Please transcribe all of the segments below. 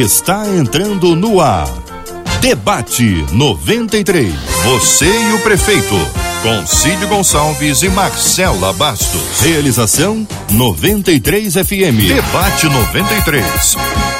está entrando no ar. Debate 93. Você e o prefeito. Com Cid Gonçalves e Marcela Bastos. Realização 93 FM. Debate 93.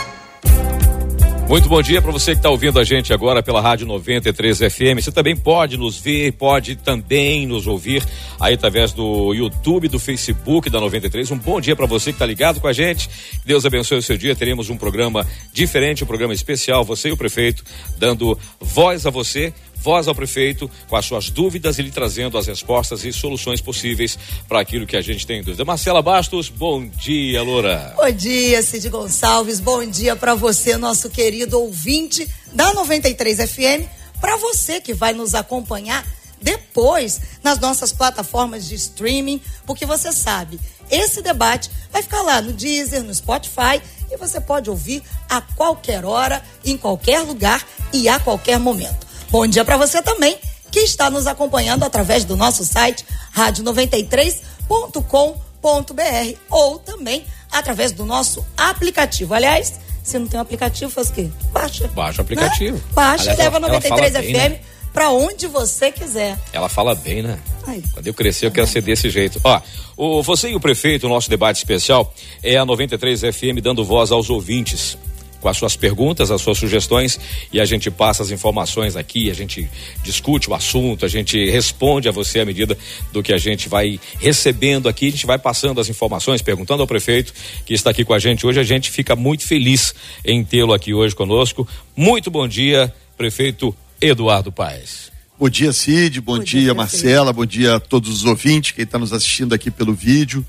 Muito bom dia para você que está ouvindo a gente agora pela Rádio 93 FM. Você também pode nos ver, pode também nos ouvir aí através do YouTube, do Facebook da 93. Um bom dia para você que está ligado com a gente. Deus abençoe o seu dia. Teremos um programa diferente, um programa especial. Você e o prefeito dando voz a você voz ao prefeito com as suas dúvidas e lhe trazendo as respostas e soluções possíveis para aquilo que a gente tem dúvida. Marcela Bastos, bom dia, Loura. Bom dia, Cid Gonçalves. Bom dia para você, nosso querido ouvinte da 93 FM. Para você que vai nos acompanhar depois nas nossas plataformas de streaming, porque você sabe, esse debate vai ficar lá no Deezer, no Spotify e você pode ouvir a qualquer hora, em qualquer lugar e a qualquer momento. Bom dia para você também que está nos acompanhando através do nosso site rádio93.com.br ou também através do nosso aplicativo. Aliás, se não tem um aplicativo, faz o quê? Baixa. Baixa o aplicativo. Né? Baixa e leva 93 FM né? para onde você quiser. Ela fala bem, né? Quando eu crescer, eu quero ser desse jeito. Ó, o, você e o prefeito, o nosso debate especial é a 93 FM dando voz aos ouvintes com as suas perguntas, as suas sugestões e a gente passa as informações aqui, a gente discute o assunto, a gente responde a você à medida do que a gente vai recebendo aqui, a gente vai passando as informações, perguntando ao prefeito que está aqui com a gente hoje. A gente fica muito feliz em tê-lo aqui hoje conosco. Muito bom dia, prefeito Eduardo Paes. Bom dia, Cid. Bom, bom dia, dia Marcela. Bom dia a todos os ouvintes, quem está nos assistindo aqui pelo vídeo.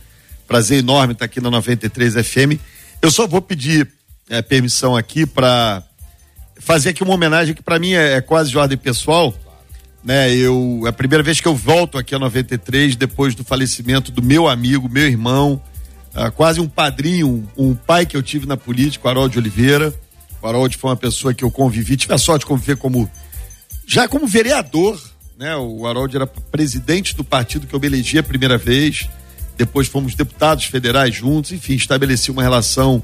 Prazer enorme estar aqui na 93 FM. Eu só vou pedir é, permissão aqui para fazer aqui uma homenagem que para mim é, é, quase de ordem pessoal. Né, eu, é a primeira vez que eu volto aqui a 93 depois do falecimento do meu amigo, meu irmão, uh, quase um padrinho, um, um, pai que eu tive na política, o Harold Oliveira. O Harold foi uma pessoa que eu convivi, tive a sorte de conviver como já como vereador, né? O Harold era presidente do partido que eu me elegi a primeira vez. Depois fomos deputados federais juntos, enfim, estabeleci uma relação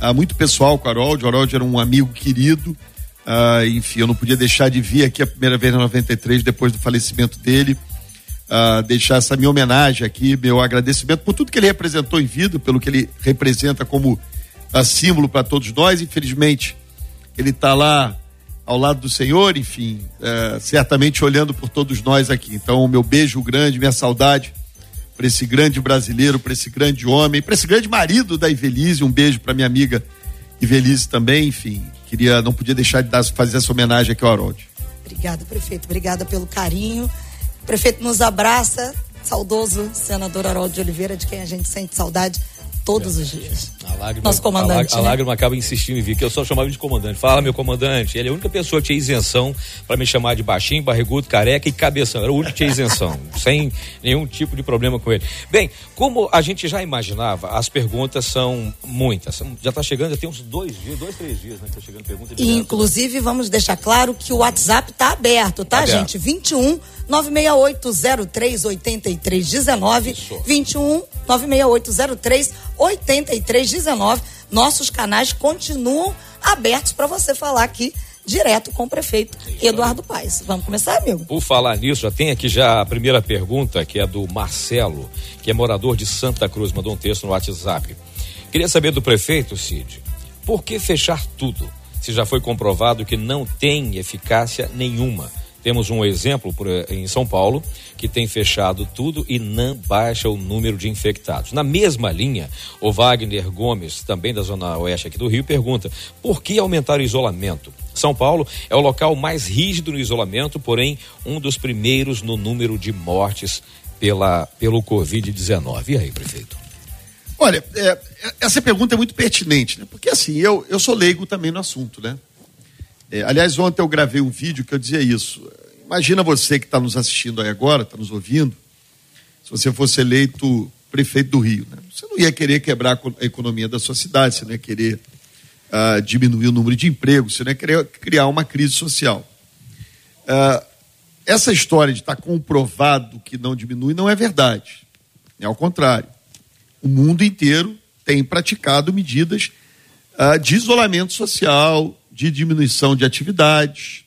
ah, muito pessoal com o Harold. O Harold era um amigo querido. Ah, enfim, eu não podia deixar de vir aqui a primeira vez em 93, depois do falecimento dele. Ah, deixar essa minha homenagem aqui, meu agradecimento por tudo que ele representou em vida, pelo que ele representa como ah, símbolo para todos nós. Infelizmente, ele está lá ao lado do Senhor, enfim, eh, certamente olhando por todos nós aqui. Então, meu beijo grande, minha saudade para esse grande brasileiro, para esse grande homem, para esse grande marido da Ivelise. Um beijo para minha amiga Ivelise também. Enfim, queria, não podia deixar de dar, fazer essa homenagem aqui ao Harold. Obrigada, prefeito. Obrigada pelo carinho. O prefeito nos abraça. Saudoso senador Harold de Oliveira, de quem a gente sente saudade todos os dias. A lágrima, Nosso comandante. A, a, né? lágrima acaba insistindo em vir, que eu só chamava de comandante. Fala, meu comandante. Ele é a única pessoa que tinha isenção para me chamar de baixinho, barrigudo, careca e cabeção. Era o único que tinha isenção, sem nenhum tipo de problema com ele. Bem, como a gente já imaginava, as perguntas são muitas. Já está chegando, já tem uns dois dias, dois, três dias, né? Que tá chegando pergunta direto, Inclusive, né? vamos deixar claro que o WhatsApp está aberto, tá, aberto. gente? 21 968038319 21 96803 8319. Nossos canais continuam abertos para você falar aqui direto com o prefeito Eduardo Paes. Vamos começar, amigo? Por falar nisso, já tem aqui já a primeira pergunta, que é do Marcelo, que é morador de Santa Cruz, mandou um texto no WhatsApp. Queria saber do prefeito, Cid, por que fechar tudo, se já foi comprovado que não tem eficácia nenhuma? Temos um exemplo por, eh, em São Paulo que tem fechado tudo e não baixa o número de infectados. Na mesma linha, o Wagner Gomes, também da Zona Oeste aqui do Rio, pergunta: por que aumentar o isolamento? São Paulo é o local mais rígido no isolamento, porém um dos primeiros no número de mortes pela, pelo Covid-19. E aí, prefeito? Olha, é, essa pergunta é muito pertinente, né? Porque assim, eu, eu sou leigo também no assunto, né? É, aliás, ontem eu gravei um vídeo que eu dizia isso. Imagina você que está nos assistindo aí agora, está nos ouvindo, se você fosse eleito prefeito do Rio. Né? Você não ia querer quebrar a economia da sua cidade, você não ia querer uh, diminuir o número de empregos, você não ia querer criar uma crise social. Uh, essa história de estar tá comprovado que não diminui não é verdade. É ao contrário. O mundo inteiro tem praticado medidas uh, de isolamento social, de diminuição de atividades.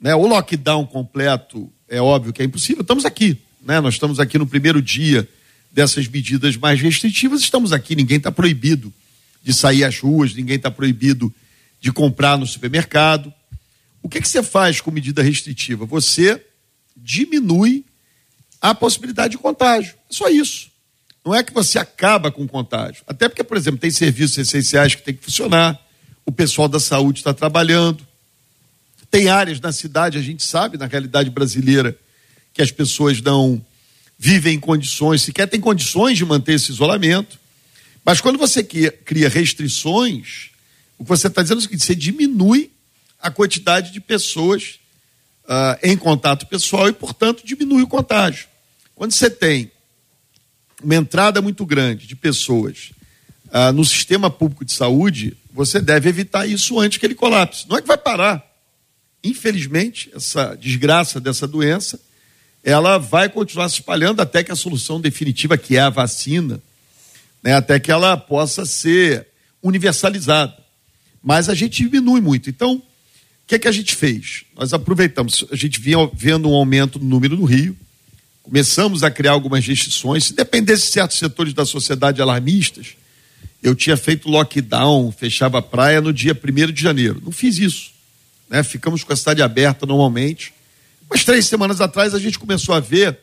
Né? O lockdown completo é óbvio que é impossível. Estamos aqui, né? nós estamos aqui no primeiro dia dessas medidas mais restritivas, estamos aqui, ninguém está proibido de sair às ruas, ninguém está proibido de comprar no supermercado. O que, que você faz com medida restritiva? Você diminui a possibilidade de contágio. É só isso. Não é que você acaba com o contágio. Até porque, por exemplo, tem serviços essenciais que tem que funcionar, o pessoal da saúde está trabalhando. Tem áreas na cidade, a gente sabe, na realidade brasileira, que as pessoas não vivem em condições, sequer têm condições de manter esse isolamento. Mas quando você cria restrições, o que você está dizendo é o seguinte: você diminui a quantidade de pessoas uh, em contato pessoal e, portanto, diminui o contágio. Quando você tem uma entrada muito grande de pessoas uh, no sistema público de saúde, você deve evitar isso antes que ele colapse. Não é que vai parar. Infelizmente, essa desgraça dessa doença, ela vai continuar se espalhando até que a solução definitiva, que é a vacina, né, até que ela possa ser universalizada. Mas a gente diminui muito. Então, o que, é que a gente fez? Nós aproveitamos, a gente vinha vendo um aumento no número no Rio, começamos a criar algumas restrições. Se dependesse de certos setores da sociedade alarmistas, eu tinha feito lockdown, fechava a praia no dia 1 de janeiro. Não fiz isso. Né? Ficamos com a cidade aberta normalmente. Mas três semanas atrás a gente começou a ver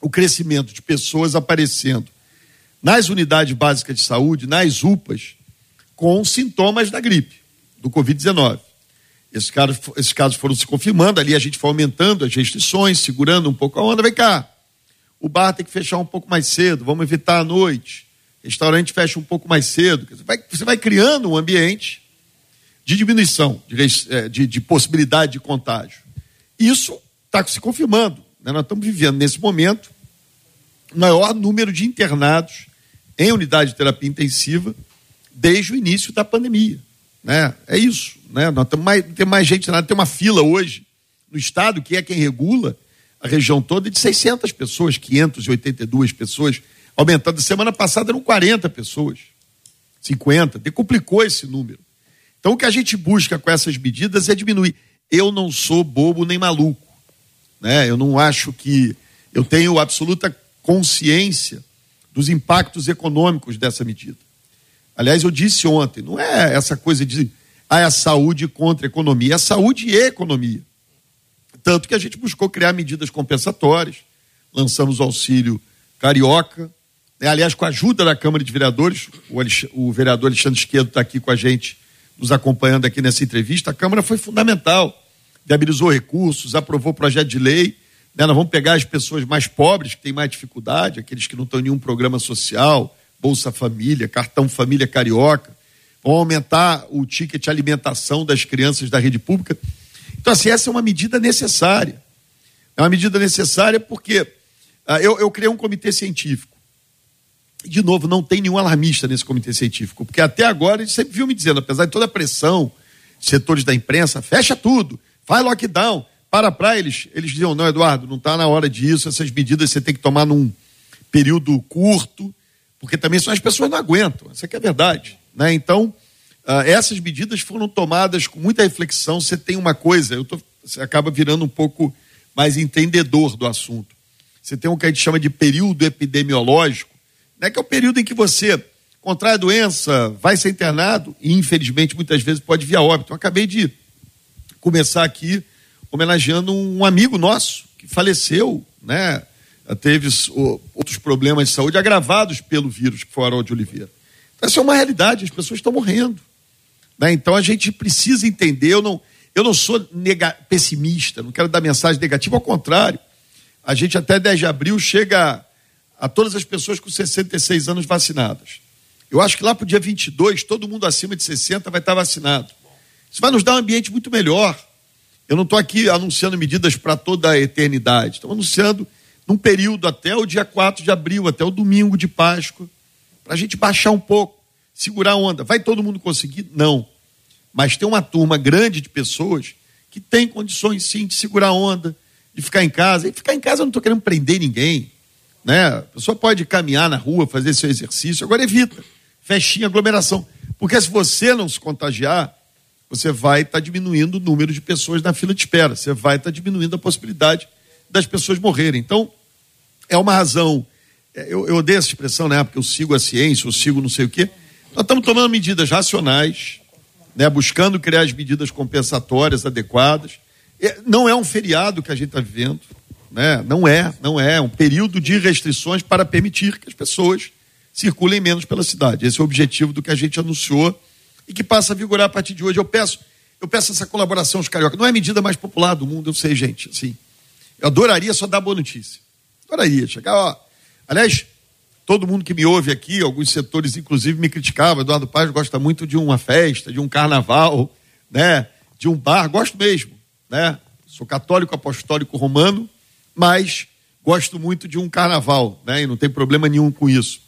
o crescimento de pessoas aparecendo nas unidades básicas de saúde, nas UPAs, com sintomas da gripe, do Covid-19. Esses casos, esses casos foram se confirmando, ali a gente foi aumentando as restrições, segurando um pouco a onda. Vem cá, o bar tem que fechar um pouco mais cedo, vamos evitar a noite. Restaurante fecha um pouco mais cedo. Você vai, você vai criando um ambiente de diminuição, de, é, de, de possibilidade de contágio. Isso está se confirmando. Né? Nós estamos vivendo, nesse momento, o maior número de internados em unidade de terapia intensiva desde o início da pandemia. Né? É isso. Né? Nós temos mais, tem mais gente, tem uma fila hoje no Estado, que é quem regula a região toda, de 600 pessoas, 582 pessoas, aumentando. Semana passada eram 40 pessoas, 50, decuplicou esse número. Então o que a gente busca com essas medidas é diminuir. Eu não sou bobo nem maluco. Né? Eu não acho que. Eu tenho absoluta consciência dos impactos econômicos dessa medida. Aliás, eu disse ontem, não é essa coisa de ah, é a saúde contra a economia, é a saúde e a economia. Tanto que a gente buscou criar medidas compensatórias, lançamos o auxílio carioca? Aliás, com a ajuda da Câmara de Vereadores, o, o vereador Alexandre Esquerdo está aqui com a gente, nos acompanhando aqui nessa entrevista, a Câmara foi fundamental, viabilizou recursos, aprovou projeto de lei, né? nós vamos pegar as pessoas mais pobres, que têm mais dificuldade, aqueles que não estão em nenhum programa social, Bolsa Família, Cartão Família Carioca, vão aumentar o ticket alimentação das crianças da rede pública. Então, assim, essa é uma medida necessária. É uma medida necessária porque uh, eu, eu criei um comitê científico. De novo, não tem nenhum alarmista nesse comitê científico, porque até agora eles sempre viu me dizendo, apesar de toda a pressão, setores da imprensa, fecha tudo, faz lockdown, para para eles. Eles diziam, não, Eduardo, não está na hora disso, essas medidas você tem que tomar num período curto, porque também são as pessoas não aguentam, essa é a verdade. Né? Então, uh, essas medidas foram tomadas com muita reflexão. Você tem uma coisa, eu tô, você acaba virando um pouco mais entendedor do assunto. Você tem o que a gente chama de período epidemiológico, né? que é o período em que você contrai a doença, vai ser internado e, infelizmente, muitas vezes pode vir a óbito. Eu acabei de começar aqui homenageando um amigo nosso que faleceu, né? teve outros problemas de saúde agravados pelo vírus, que foi o Harold de Oliveira. Então, essa é uma realidade, as pessoas estão morrendo. Né? Então a gente precisa entender, eu não, eu não sou nega, pessimista, não quero dar mensagem negativa, ao contrário. A gente até 10 de abril chega a, todas as pessoas com 66 anos vacinadas. Eu acho que lá para o dia 22, todo mundo acima de 60 vai estar vacinado. Isso vai nos dar um ambiente muito melhor. Eu não estou aqui anunciando medidas para toda a eternidade. Estou anunciando num período até o dia 4 de abril, até o domingo de Páscoa, para a gente baixar um pouco, segurar a onda. Vai todo mundo conseguir? Não. Mas tem uma turma grande de pessoas que tem condições sim de segurar a onda, de ficar em casa. E ficar em casa eu não estou querendo prender ninguém. Né? A pessoa pode caminhar na rua, fazer seu exercício, agora evita. Festinha, aglomeração. Porque se você não se contagiar, você vai estar tá diminuindo o número de pessoas na fila de espera, você vai estar tá diminuindo a possibilidade das pessoas morrerem. Então, é uma razão. É, eu, eu odeio essa expressão, né? Porque eu sigo a ciência, eu sigo não sei o quê. Nós estamos tomando medidas racionais, né? buscando criar as medidas compensatórias adequadas. Não é um feriado que a gente está vivendo, né? Não é, não é. Um período de restrições para permitir que as pessoas circulem menos pela cidade. Esse é o objetivo do que a gente anunciou e que passa a vigorar a partir de hoje. Eu peço, eu peço essa colaboração aos carioca. Não é a medida mais popular do mundo, eu sei, gente. Assim, eu adoraria só dar boa notícia. Adoraria chegar, ó. Aliás, todo mundo que me ouve aqui, alguns setores inclusive me criticavam. Eduardo Paz gosta muito de uma festa, de um carnaval, né? De um bar, gosto mesmo, né? Sou católico apostólico romano, mas gosto muito de um carnaval, né? E não tem problema nenhum com isso.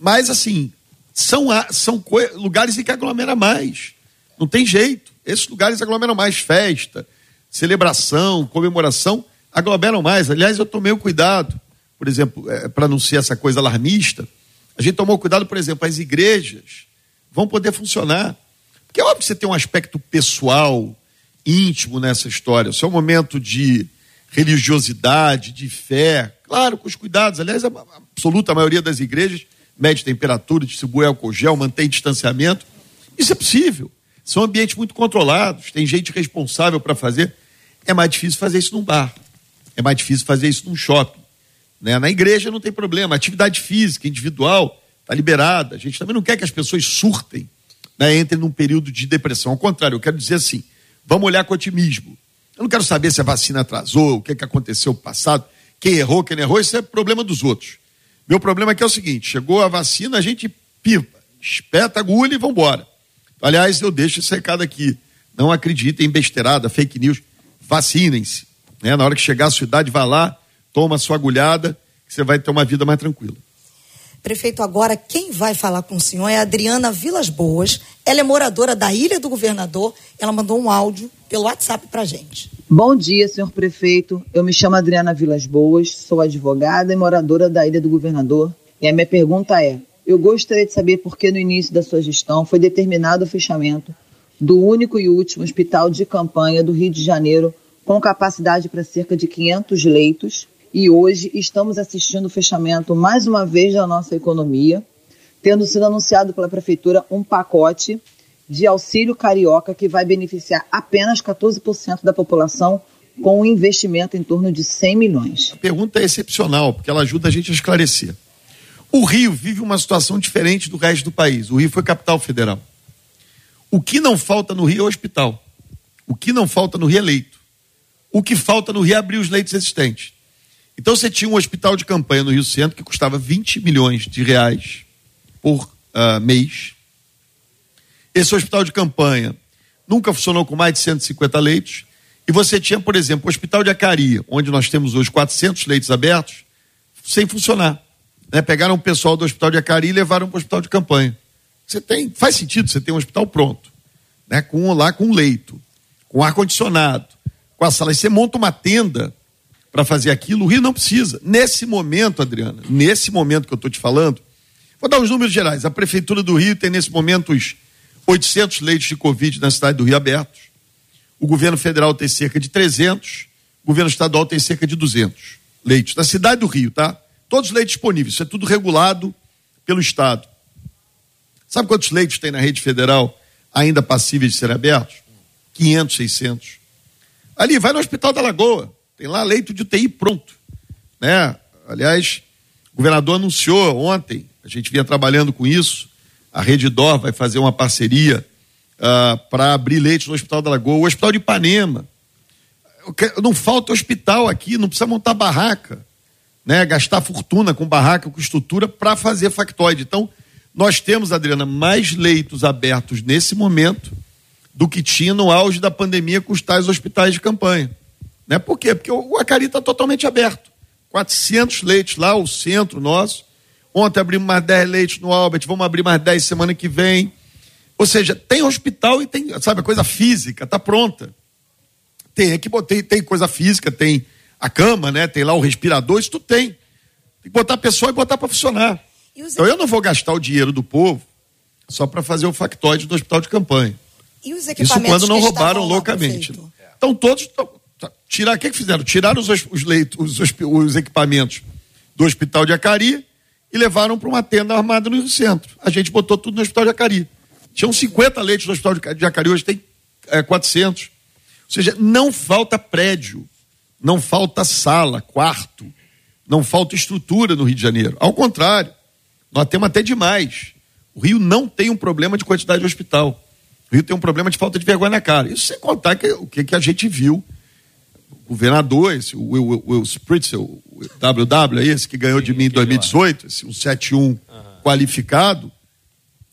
Mas assim, são, são lugares em que aglomera mais. Não tem jeito. Esses lugares aglomeram mais festa, celebração, comemoração, aglomeram mais. Aliás, eu tomei o cuidado, por exemplo, é, para não ser essa coisa alarmista, a gente tomou cuidado, por exemplo, as igrejas vão poder funcionar. Porque é óbvio que você tem um aspecto pessoal, íntimo nessa história. Seu momento de religiosidade, de fé, claro, com os cuidados. Aliás, a absoluta maioria das igrejas mede temperatura, distribui álcool gel, mantém distanciamento. Isso é possível. São ambientes muito controlados, tem gente responsável para fazer. É mais difícil fazer isso num bar. É mais difícil fazer isso num shopping. Né? Na igreja não tem problema. Atividade física, individual, está liberada. A gente também não quer que as pessoas surtem, né? entrem num período de depressão. Ao contrário, eu quero dizer assim: vamos olhar com otimismo. Eu não quero saber se a vacina atrasou, o que, que aconteceu no passado, quem errou, quem não errou, isso é problema dos outros. Meu problema aqui é o seguinte: chegou a vacina, a gente pipa, espeta a agulha e vamos embora. Aliás, eu deixo esse recado aqui. Não acreditem em besteirada, fake news. Vacinem-se. Né? Na hora que chegar a sua idade, vá lá, toma a sua agulhada, que você vai ter uma vida mais tranquila. Prefeito, agora quem vai falar com o senhor é a Adriana Vilas Boas. Ela é moradora da Ilha do Governador. Ela mandou um áudio pelo WhatsApp pra gente. Bom dia, senhor prefeito. Eu me chamo Adriana Vilas Boas, sou advogada e moradora da Ilha do Governador. E a minha pergunta é: eu gostaria de saber por que no início da sua gestão foi determinado o fechamento do único e último hospital de campanha do Rio de Janeiro com capacidade para cerca de 500 leitos e hoje estamos assistindo o fechamento mais uma vez da nossa economia, tendo sido anunciado pela prefeitura um pacote de auxílio carioca que vai beneficiar apenas 14% da população com um investimento em torno de 100 milhões. A pergunta é excepcional, porque ela ajuda a gente a esclarecer. O Rio vive uma situação diferente do resto do país. O Rio foi capital federal. O que não falta no Rio é hospital. O que não falta no Rio é leito. O que falta no Rio é abrir os leitos existentes. Então você tinha um hospital de campanha no Rio Centro que custava 20 milhões de reais por uh, mês. Esse hospital de campanha nunca funcionou com mais de 150 leitos. E você tinha, por exemplo, o Hospital de Acari, onde nós temos hoje 400 leitos abertos, sem funcionar. Né? Pegaram o pessoal do hospital de Acari e levaram para o hospital de campanha. Você tem, faz sentido, você tem um hospital pronto, né? com, lá com leito, com ar-condicionado, com a sala. E você monta uma tenda para fazer aquilo, o Rio não precisa. Nesse momento, Adriana, nesse momento que eu estou te falando, vou dar os números gerais. A Prefeitura do Rio tem nesse momento os 800 leitos de Covid na cidade do Rio abertos. O governo federal tem cerca de 300, o governo estadual tem cerca de 200 leitos. Na cidade do Rio, tá? Todos os leitos disponíveis, isso é tudo regulado pelo Estado. Sabe quantos leitos tem na rede federal ainda passíveis de serem abertos? 500, 600. Ali, vai no Hospital da Lagoa, tem lá leito de UTI pronto. Né? Aliás, o governador anunciou ontem, a gente vinha trabalhando com isso, a Rede Dor vai fazer uma parceria uh, ah, para abrir leitos no Hospital da Lagoa, o Hospital de Ipanema. Não falta hospital aqui, não precisa montar barraca né, gastar fortuna com barraca, com estrutura para fazer factoide. Então, nós temos, Adriana, mais leitos abertos nesse momento do que tinha no auge da pandemia com os tais hospitais de campanha. Né? Por quê? Porque o Acari está totalmente aberto. 400 leitos lá, o centro nosso. Ontem abrimos mais 10 leitos no Albert, vamos abrir mais 10 semana que vem. Ou seja, tem hospital e tem, sabe, a coisa física, está pronta. Tem, aqui tem, tem coisa física, tem a cama, né? Tem lá o respirador, isso tudo tem. Tem que botar a pessoa e botar para funcionar. Então eu não vou gastar o dinheiro do povo só para fazer o factoide do hospital de campanha. E os Isso quando não roubaram loucamente. Então todos tá, tirar o que, que fizeram? Tiraram os, os leitos, os, os, equipamentos do hospital de Acari e levaram para uma tenda armada no centro. A gente botou tudo no hospital de Acari. Tinham 50 leitos no hospital de Acari, hoje tem é, 400. Ou seja, não falta prédio, não falta sala, quarto, não falta estrutura no Rio de Janeiro. Ao contrário, nós temos até demais. O Rio não tem um problema de quantidade de hospital. O Rio tem um problema de falta de vergonha na cara. Isso sem contar que, o que, que a gente viu. O governador, esse, o Will, Will, Spritzel, o WW, é esse que ganhou de mim em 2018, esse, um 71 uhum. qualificado,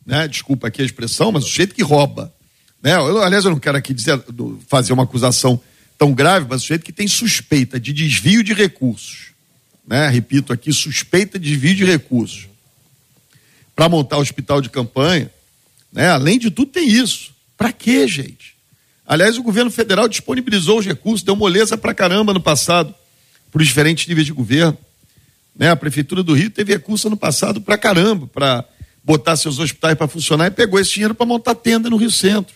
né? desculpa aqui a expressão, mas o jeito que rouba. Né? Eu, aliás, eu não quero aqui dizer, fazer uma acusação tão grave, mas o jeito que tem suspeita de desvio de recursos. Né? Repito aqui, suspeita de desvio de recursos para montar o hospital de campanha, né? além de tudo, tem isso. Para quê, gente? Aliás, o governo federal disponibilizou os recursos, deu moleza para caramba no passado, para os diferentes níveis de governo. Né? A Prefeitura do Rio teve recurso no passado para caramba, para botar seus hospitais para funcionar e pegou esse dinheiro para montar tenda no Rio Centro.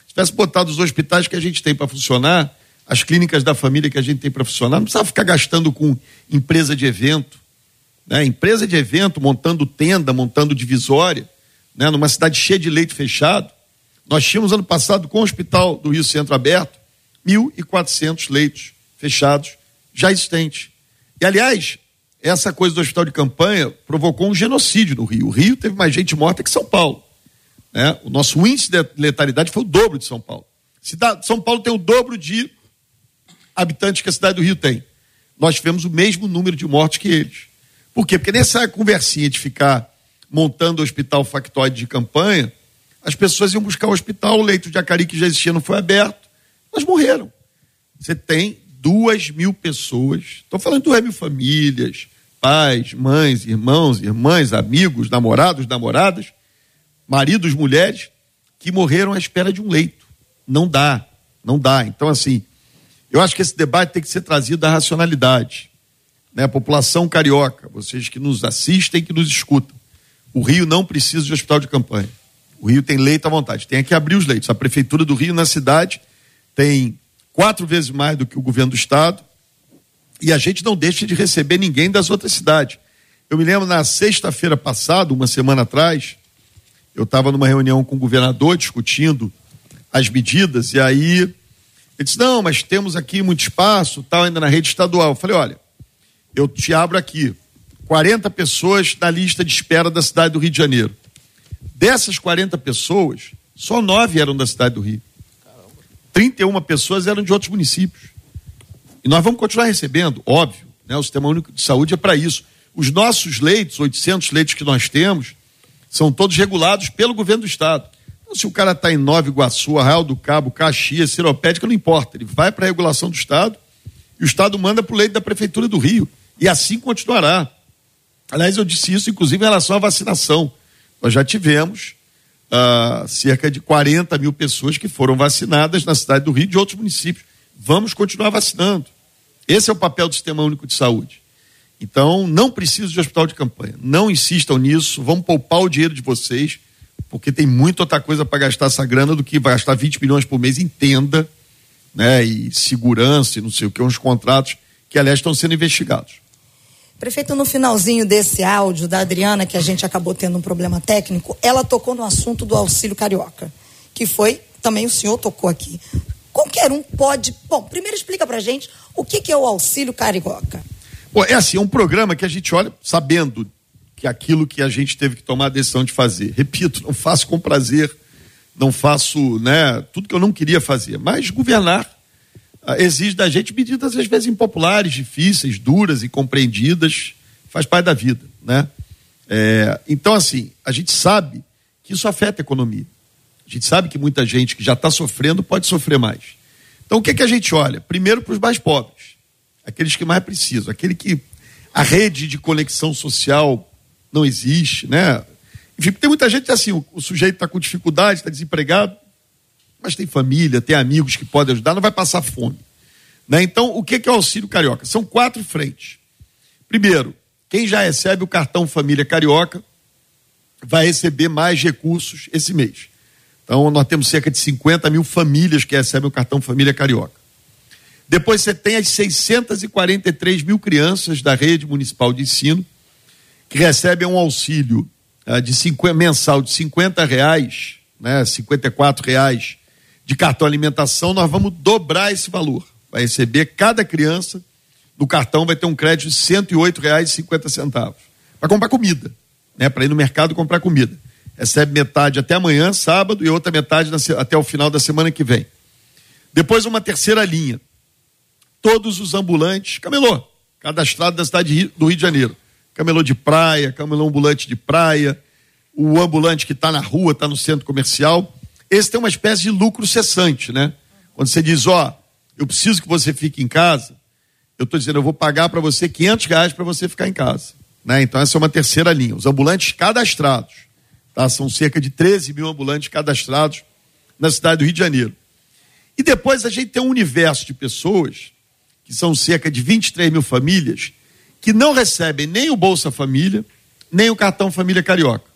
Se tivesse botado os hospitais que a gente tem para funcionar, as clínicas da família que a gente tem para funcionar, não precisava ficar gastando com empresa de evento. Né? Empresa de evento, montando tenda, montando divisória, né? numa cidade cheia de leito fechado. Nós tínhamos ano passado, com o Hospital do Rio Centro aberto, 1.400 leitos fechados já existentes. E, aliás, essa coisa do hospital de campanha provocou um genocídio no Rio. O Rio teve mais gente morta que São Paulo. Né? O nosso índice de letalidade foi o dobro de São Paulo. São Paulo tem o dobro de habitantes que a cidade do Rio tem. Nós tivemos o mesmo número de mortes que eles. Por quê? Porque nessa conversinha de ficar montando hospital factoide de campanha, as pessoas iam buscar o hospital, o leito de Acari que já existia não foi aberto, mas morreram. Você tem duas mil pessoas, estou falando de duas mil famílias, pais, mães, irmãos, irmãs, amigos, namorados, namoradas, maridos, mulheres, que morreram à espera de um leito. Não dá, não dá. Então, assim, eu acho que esse debate tem que ser trazido da racionalidade né, população carioca, vocês que nos assistem, que nos escutam, o Rio não precisa de hospital de campanha. O Rio tem leito à vontade, tem que abrir os leitos. A prefeitura do Rio na cidade tem quatro vezes mais do que o governo do estado e a gente não deixa de receber ninguém das outras cidades. Eu me lembro na sexta-feira passada, uma semana atrás, eu estava numa reunião com o governador discutindo as medidas e aí ele disse: não, mas temos aqui muito espaço, tal, ainda na rede estadual. Eu falei: olha, eu te abro aqui 40 pessoas na lista de espera da cidade do Rio de Janeiro. Dessas 40 pessoas, só nove eram da cidade do Rio. 31 pessoas eram de outros municípios. E nós vamos continuar recebendo, óbvio, né? o Sistema Único de Saúde é para isso. Os nossos leitos, 800 leitos que nós temos, são todos regulados pelo governo do Estado. Então, se o cara está em Nova Iguaçu, Arraial do Cabo, Caxias, Ciropédica, não importa. Ele vai para a regulação do Estado e o Estado manda para o leito da Prefeitura do Rio. E assim continuará. Aliás, eu disse isso, inclusive, em relação à vacinação. Nós já tivemos uh, cerca de 40 mil pessoas que foram vacinadas na cidade do Rio e de outros municípios. Vamos continuar vacinando. Esse é o papel do Sistema Único de Saúde. Então, não precisa de hospital de campanha. Não insistam nisso. Vamos poupar o dinheiro de vocês, porque tem muita outra coisa para gastar essa grana do que gastar 20 milhões por mês em tenda, né? E segurança e não sei o que, uns contratos que, aliás, estão sendo investigados. Prefeito, no finalzinho desse áudio da Adriana, que a gente acabou tendo um problema técnico, ela tocou no assunto do auxílio carioca, que foi, também o senhor tocou aqui. Qualquer um pode. Bom, primeiro explica pra gente o que, que é o auxílio carioca. Bom, é assim, é um programa que a gente olha sabendo que aquilo que a gente teve que tomar a decisão de fazer. Repito, não faço com prazer, não faço, né, tudo que eu não queria fazer, mas governar exige da gente medidas às vezes impopulares, difíceis, duras e compreendidas, faz parte da vida, né? É, então, assim, a gente sabe que isso afeta a economia. A gente sabe que muita gente que já está sofrendo pode sofrer mais. Então, o que, que a gente olha? Primeiro para os mais pobres, aqueles que mais precisam, aquele que a rede de conexão social não existe, né? Enfim, tem muita gente assim, o, o sujeito está com dificuldade, está desempregado, mas tem família, tem amigos que podem ajudar, não vai passar fome. Né? Então, o que é o auxílio carioca? São quatro frentes. Primeiro, quem já recebe o cartão Família Carioca, vai receber mais recursos esse mês. Então, nós temos cerca de 50 mil famílias que recebem o cartão Família Carioca. Depois você tem as 643 mil crianças da rede municipal de ensino que recebem um auxílio uh, de 50, mensal de 50 reais, né, 54 reais de cartão alimentação. Nós vamos dobrar esse valor. Vai receber cada criança no cartão vai ter um crédito de R$ 108,50 para comprar comida, né, para ir no mercado comprar comida recebe metade até amanhã, sábado, e outra metade até o final da semana que vem. Depois, uma terceira linha. Todos os ambulantes, camelô, cadastrado da cidade do Rio de Janeiro. Camelô de praia, camelô ambulante de praia, o ambulante que está na rua, está no centro comercial. Esse tem uma espécie de lucro cessante, né? Quando você diz, ó, eu preciso que você fique em casa, eu estou dizendo, eu vou pagar para você 500 reais para você ficar em casa. Né? Então, essa é uma terceira linha. Os ambulantes cadastrados Tá? São cerca de 13 mil ambulantes cadastrados na cidade do Rio de Janeiro. E depois a gente tem um universo de pessoas, que são cerca de 23 mil famílias, que não recebem nem o Bolsa Família, nem o cartão Família Carioca.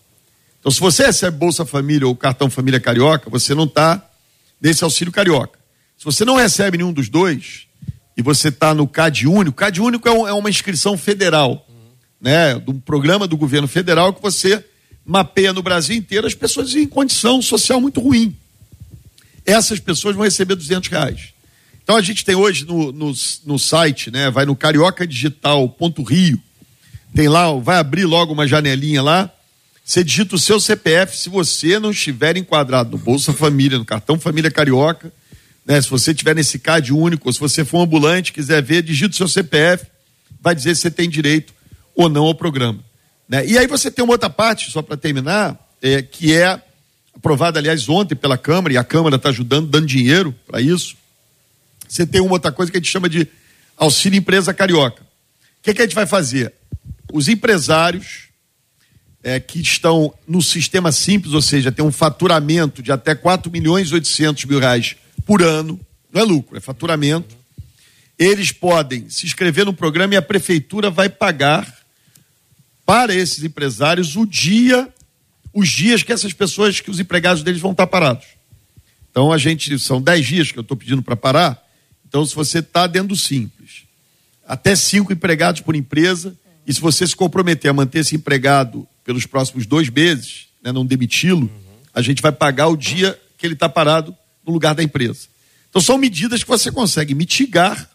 Então, se você recebe Bolsa Família ou cartão Família Carioca, você não está nesse auxílio carioca. Se você não recebe nenhum dos dois, e você está no CAD Único, CAD Único é, um, é uma inscrição federal, né, de um programa do governo federal que você mapeia no Brasil inteiro as pessoas em condição social muito ruim. Essas pessoas vão receber 200 reais. Então a gente tem hoje no, no, no site, né, vai no cariocadigital.rio, tem lá, vai abrir logo uma janelinha lá, você digita o seu CPF, se você não estiver enquadrado no Bolsa Família, no cartão Família Carioca, né, se você tiver nesse CAD único, ou se você for um ambulante, quiser ver, digita o seu CPF, vai dizer se você tem direito ou não ao programa. Né? E aí você tem uma outra parte, só para terminar, é, que é aprovada, aliás, ontem pela Câmara, e a Câmara está ajudando, dando dinheiro para isso. Você tem uma outra coisa que a gente chama de auxílio empresa carioca. O que, que a gente vai fazer? Os empresários é, que estão no sistema simples, ou seja, tem um faturamento de até 4 milhões e 800 mil reais por ano, não é lucro, é faturamento. Eles podem se inscrever no programa e a prefeitura vai pagar para esses empresários o dia, os dias que essas pessoas, que os empregados deles vão estar parados. Então a gente, são 10 dias que eu estou pedindo para parar. Então, se você está dentro do simples, até cinco empregados por empresa, e se você se comprometer a manter esse empregado pelos próximos dois meses, né, não demiti-lo, a gente vai pagar o dia que ele está parado no lugar da empresa. Então, são medidas que você consegue mitigar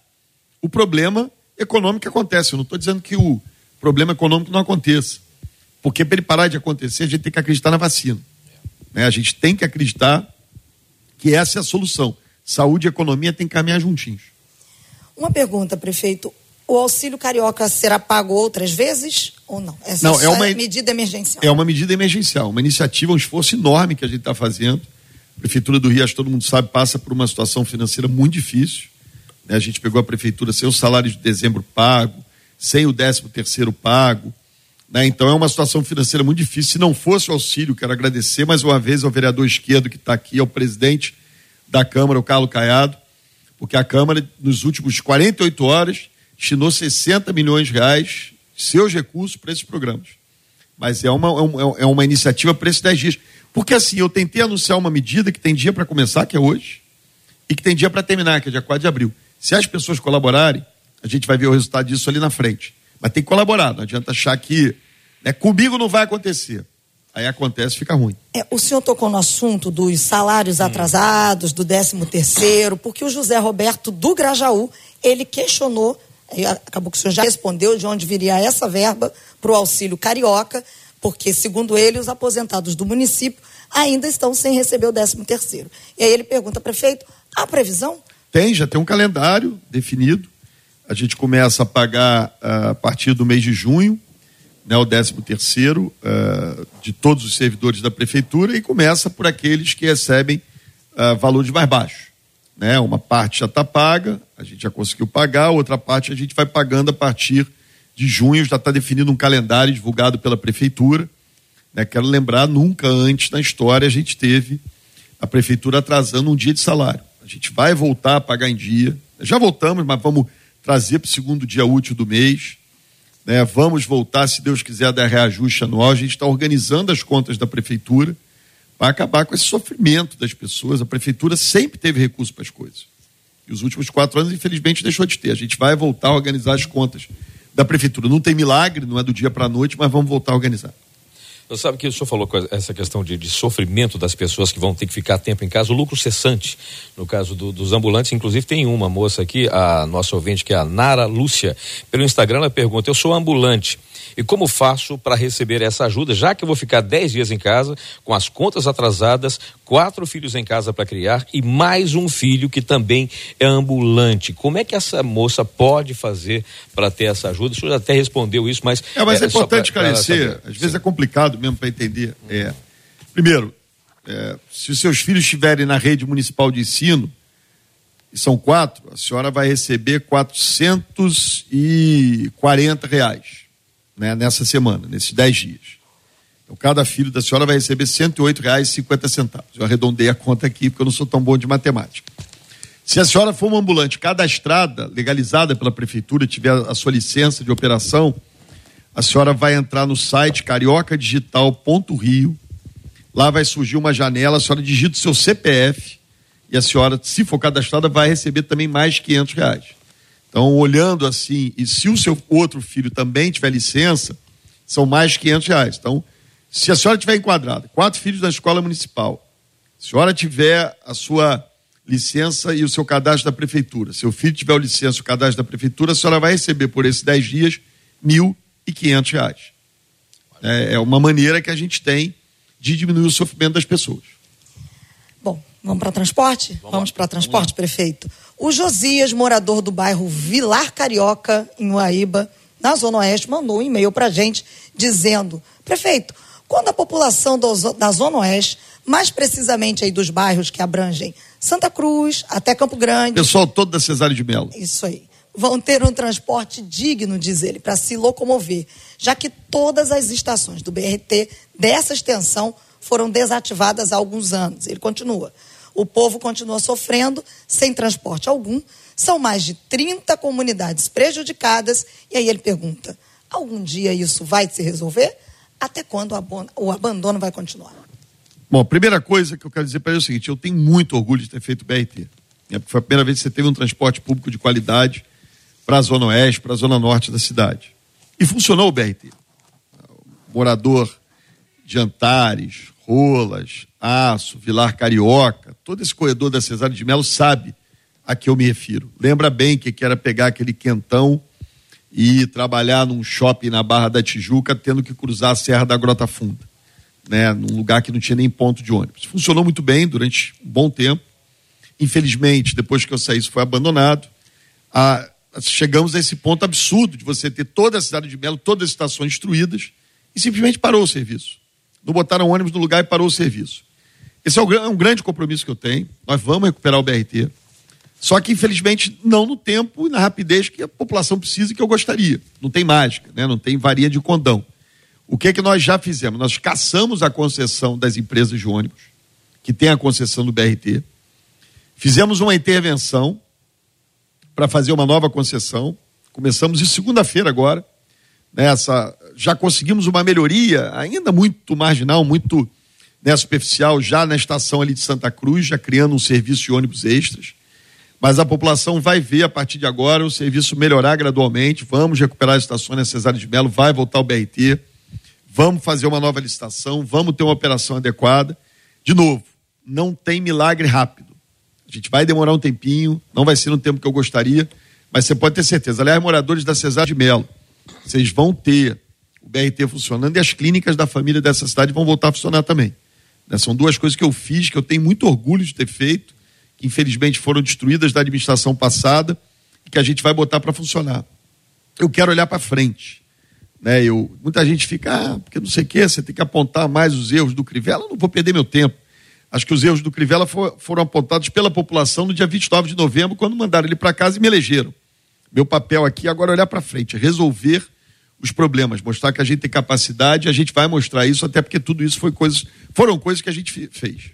o problema econômico que acontece. Eu não estou dizendo que o problema econômico não aconteça. Porque para ele parar de acontecer, a gente tem que acreditar na vacina. Né? A gente tem que acreditar que essa é a solução. Saúde e economia tem que caminhar juntinhos. Uma pergunta, prefeito. O auxílio carioca será pago outras vezes ou não? Essa não, é uma medida emergencial. É uma medida emergencial, uma iniciativa, um esforço enorme que a gente está fazendo. A Prefeitura do Rio, acho que todo mundo sabe, passa por uma situação financeira muito difícil. Né? A gente pegou a prefeitura sem o salário de dezembro pago, sem o 13 terceiro pago. Né? Então é uma situação financeira muito difícil. Se não fosse o auxílio, quero agradecer mais uma vez ao vereador esquerdo que está aqui, ao presidente da Câmara, o Carlos Caiado, porque a Câmara, nos últimos 48 horas, destinou 60 milhões de reais seus recursos para esses programas. Mas é uma, é uma, é uma iniciativa para esses 10 dias. Porque assim, eu tentei anunciar uma medida que tem dia para começar, que é hoje, e que tem dia para terminar, que é dia 4 de abril. Se as pessoas colaborarem, a gente vai ver o resultado disso ali na frente. Mas tem que colaborar, não adianta achar que né, comigo não vai acontecer. Aí acontece, fica ruim. É, o senhor tocou no assunto dos salários hum. atrasados, do 13 terceiro, porque o José Roberto do Grajaú, ele questionou, acabou que o senhor já respondeu de onde viria essa verba para o auxílio carioca, porque, segundo ele, os aposentados do município ainda estão sem receber o 13 terceiro. E aí ele pergunta, prefeito, há previsão? Tem, já tem um calendário definido. A gente começa a pagar uh, a partir do mês de junho, né, o 13 terceiro uh, de todos os servidores da prefeitura e começa por aqueles que recebem uh, valores mais baixos. Né? Uma parte já está paga, a gente já conseguiu pagar, outra parte a gente vai pagando a partir de junho, já está definido um calendário divulgado pela prefeitura. Né? Quero lembrar, nunca antes na história a gente teve a prefeitura atrasando um dia de salário. A gente vai voltar a pagar em dia. Já voltamos, mas vamos trazer para o segundo dia útil do mês. Né? Vamos voltar, se Deus quiser, a dar reajuste anual. A gente está organizando as contas da prefeitura para acabar com esse sofrimento das pessoas. A prefeitura sempre teve recurso para as coisas. E os últimos quatro anos, infelizmente, deixou de ter. A gente vai voltar a organizar as contas da prefeitura. Não tem milagre, não é do dia para a noite, mas vamos voltar a organizar. Você sabe que o senhor falou com essa questão de, de, sofrimento das pessoas que vão ter que ficar tempo em casa, o lucro cessante, no caso do, dos ambulantes, inclusive tem uma moça aqui, a nossa ouvinte, que é a Nara Lúcia, pelo Instagram, ela pergunta, eu sou ambulante, e como faço para receber essa ajuda, já que eu vou ficar 10 dias em casa, com as contas atrasadas, quatro filhos em casa para criar e mais um filho que também é ambulante. Como é que essa moça pode fazer para ter essa ajuda? O senhor até respondeu isso, mas. É, mas é, é importante pra, esclarecer, pra às vezes é complicado mesmo para entender. É, primeiro, é, se os seus filhos estiverem na rede municipal de ensino, e são quatro, a senhora vai receber 440 reais né, nessa semana, nesses 10 dias. Então, cada filho da senhora vai receber R$ 108,50. Eu arredondei a conta aqui, porque eu não sou tão bom de matemática. Se a senhora for uma ambulante cadastrada, legalizada pela prefeitura, tiver a sua licença de operação, a senhora vai entrar no site cariocadigital.rio. Lá vai surgir uma janela, a senhora digita o seu CPF e a senhora, se for cadastrada, vai receber também mais 500 reais. Então, olhando assim, e se o seu outro filho também tiver licença, são mais de 500 reais. Então, se a senhora tiver enquadrada, quatro filhos da escola municipal, a senhora tiver a sua licença e o seu cadastro da prefeitura, seu filho tiver o licença e o cadastro da prefeitura, a senhora vai receber por esses 10 dias R$ 1.500. reais. É, é uma maneira que a gente tem de diminuir o sofrimento das pessoas. Bom, vamos para transporte? Vamos, vamos para transporte, vamos prefeito. O Josias, morador do bairro Vilar Carioca, em Uaíba, na Zona Oeste, mandou um e-mail para a gente dizendo: prefeito, quando a população do, da Zona Oeste, mais precisamente aí dos bairros que abrangem Santa Cruz até Campo Grande. Pessoal todo da Cesário de Melo. Isso aí. Vão ter um transporte digno, diz ele, para se locomover, já que todas as estações do BRT dessa extensão foram desativadas há alguns anos. Ele continua. O povo continua sofrendo, sem transporte algum. São mais de 30 comunidades prejudicadas. E aí ele pergunta: algum dia isso vai se resolver? Até quando o abandono vai continuar? Bom, a primeira coisa que eu quero dizer para ele é o seguinte: eu tenho muito orgulho de ter feito o BRT. É, foi a primeira vez que você teve um transporte público de qualidade para a Zona Oeste, para a Zona Norte da cidade. E funcionou o BRT. Morador de Antares, Rolas, Aço, Vilar Carioca, todo esse corredor da Cesário de Melo sabe a que eu me refiro. Lembra bem que, era pegar aquele quentão e trabalhar num shopping na Barra da Tijuca, tendo que cruzar a Serra da Grota Funda, né, num lugar que não tinha nem ponto de ônibus. Funcionou muito bem durante um bom tempo. Infelizmente, depois que eu saí, isso foi abandonado. Ah, chegamos a esse ponto absurdo de você ter toda a cidade de Melo, todas as estações destruídas, e simplesmente parou o serviço. Não botaram ônibus no lugar e parou o serviço. Esse é, é um grande compromisso que eu tenho. Nós vamos recuperar o BRT. Só que, infelizmente, não no tempo e na rapidez que a população precisa e que eu gostaria. Não tem mágica, né? não tem varia de condão. O que é que nós já fizemos? Nós caçamos a concessão das empresas de ônibus, que tem a concessão do BRT. Fizemos uma intervenção para fazer uma nova concessão. Começamos em segunda-feira agora. Nessa, já conseguimos uma melhoria, ainda muito marginal, muito né, superficial, já na estação ali de Santa Cruz, já criando um serviço de ônibus extras. Mas a população vai ver a partir de agora o serviço melhorar gradualmente. Vamos recuperar as estações na Cesário de Melo, vai voltar o BRT. Vamos fazer uma nova licitação, vamos ter uma operação adequada. De novo, não tem milagre rápido. A gente vai demorar um tempinho, não vai ser no tempo que eu gostaria, mas você pode ter certeza. Aliás, moradores da Cesário de Melo, vocês vão ter o BRT funcionando e as clínicas da família dessa cidade vão voltar a funcionar também. Né? São duas coisas que eu fiz, que eu tenho muito orgulho de ter feito, que infelizmente foram destruídas da administração passada e que a gente vai botar para funcionar. Eu quero olhar para frente. Né? Eu, muita gente fica, ah, porque não sei o quê, você tem que apontar mais os erros do Crivella. Eu não vou perder meu tempo. Acho que os erros do Crivella for, foram apontados pela população no dia 29 de novembro, quando mandaram ele para casa e me elegeram. Meu papel aqui agora é olhar para frente, é resolver os problemas, mostrar que a gente tem capacidade, a gente vai mostrar isso, até porque tudo isso foi coisas, foram coisas que a gente fez.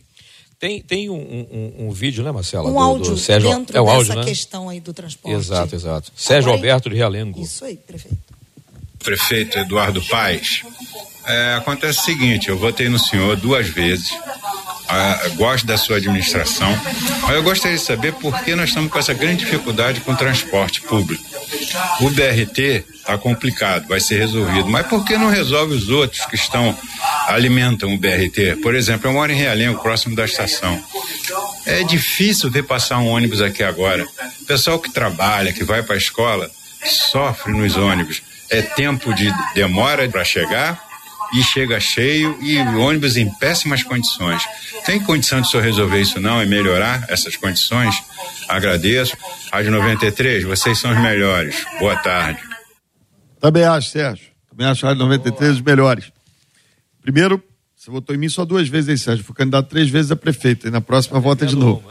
Tem, tem um, um, um vídeo, né, Marcela? Um do, áudio do Sérgio, dentro é o áudio, dessa né? questão aí do transporte. Exato, exato. Sérgio Alberto de Realengo. Isso aí, prefeito. Prefeito Eduardo Paes, é, acontece o seguinte: eu votei no senhor duas vezes, ah, gosto da sua administração, mas eu gostaria de saber por que nós estamos com essa grande dificuldade com o transporte público. O BRT está complicado, vai ser resolvido, mas por que não resolve os outros que estão alimentam o BRT? Por exemplo, eu moro em Realengo, próximo da estação. É difícil ver passar um ônibus aqui agora. O pessoal que trabalha, que vai para a escola, sofre nos ônibus. É tempo de demora para chegar e chega cheio e o ônibus em péssimas condições. Tem condição de o senhor resolver isso não e melhorar essas condições? Agradeço. Rádio 93, vocês são os melhores. Boa tarde. Também acho, Sérgio. Também acho a Rádio 93 os melhores. Primeiro, você votou em mim só duas vezes, hein, Sérgio? Fui candidato três vezes a prefeito. E na próxima vota de novo.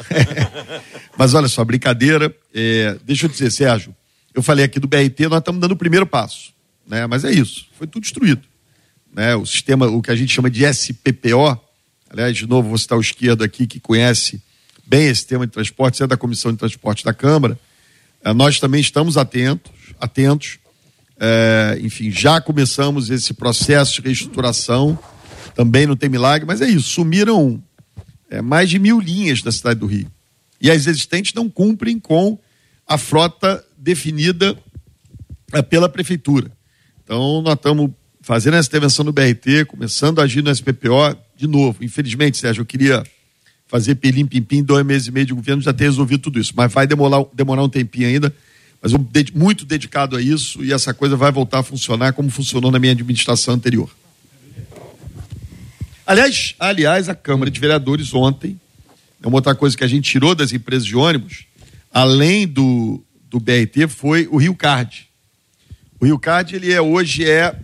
Mas olha só, brincadeira. É, deixa eu dizer, Sérgio. Eu falei aqui do BRT, nós estamos dando o primeiro passo. Né? Mas é isso. Foi tudo destruído né, o sistema, o que a gente chama de SPPO, aliás, de novo, vou citar o esquerdo aqui, que conhece bem esse tema de transporte, é da Comissão de Transporte da Câmara, é, nós também estamos atentos, atentos, é, enfim, já começamos esse processo de reestruturação, também não tem milagre, mas é isso, sumiram é, mais de mil linhas da cidade do Rio. E as existentes não cumprem com a frota definida é, pela prefeitura. Então, nós estamos fazendo essa intervenção no BRT, começando a agir no SPPO, de novo. Infelizmente, Sérgio, eu queria fazer pelim pim dois meses e meio de governo, já ter resolvido tudo isso. Mas vai demorar, demorar um tempinho ainda. Mas eu muito dedicado a isso e essa coisa vai voltar a funcionar como funcionou na minha administração anterior. Aliás, aliás, a Câmara de Vereadores ontem, é uma outra coisa que a gente tirou das empresas de ônibus, além do, do BRT, foi o Rio Card. O Rio Card, ele é, hoje é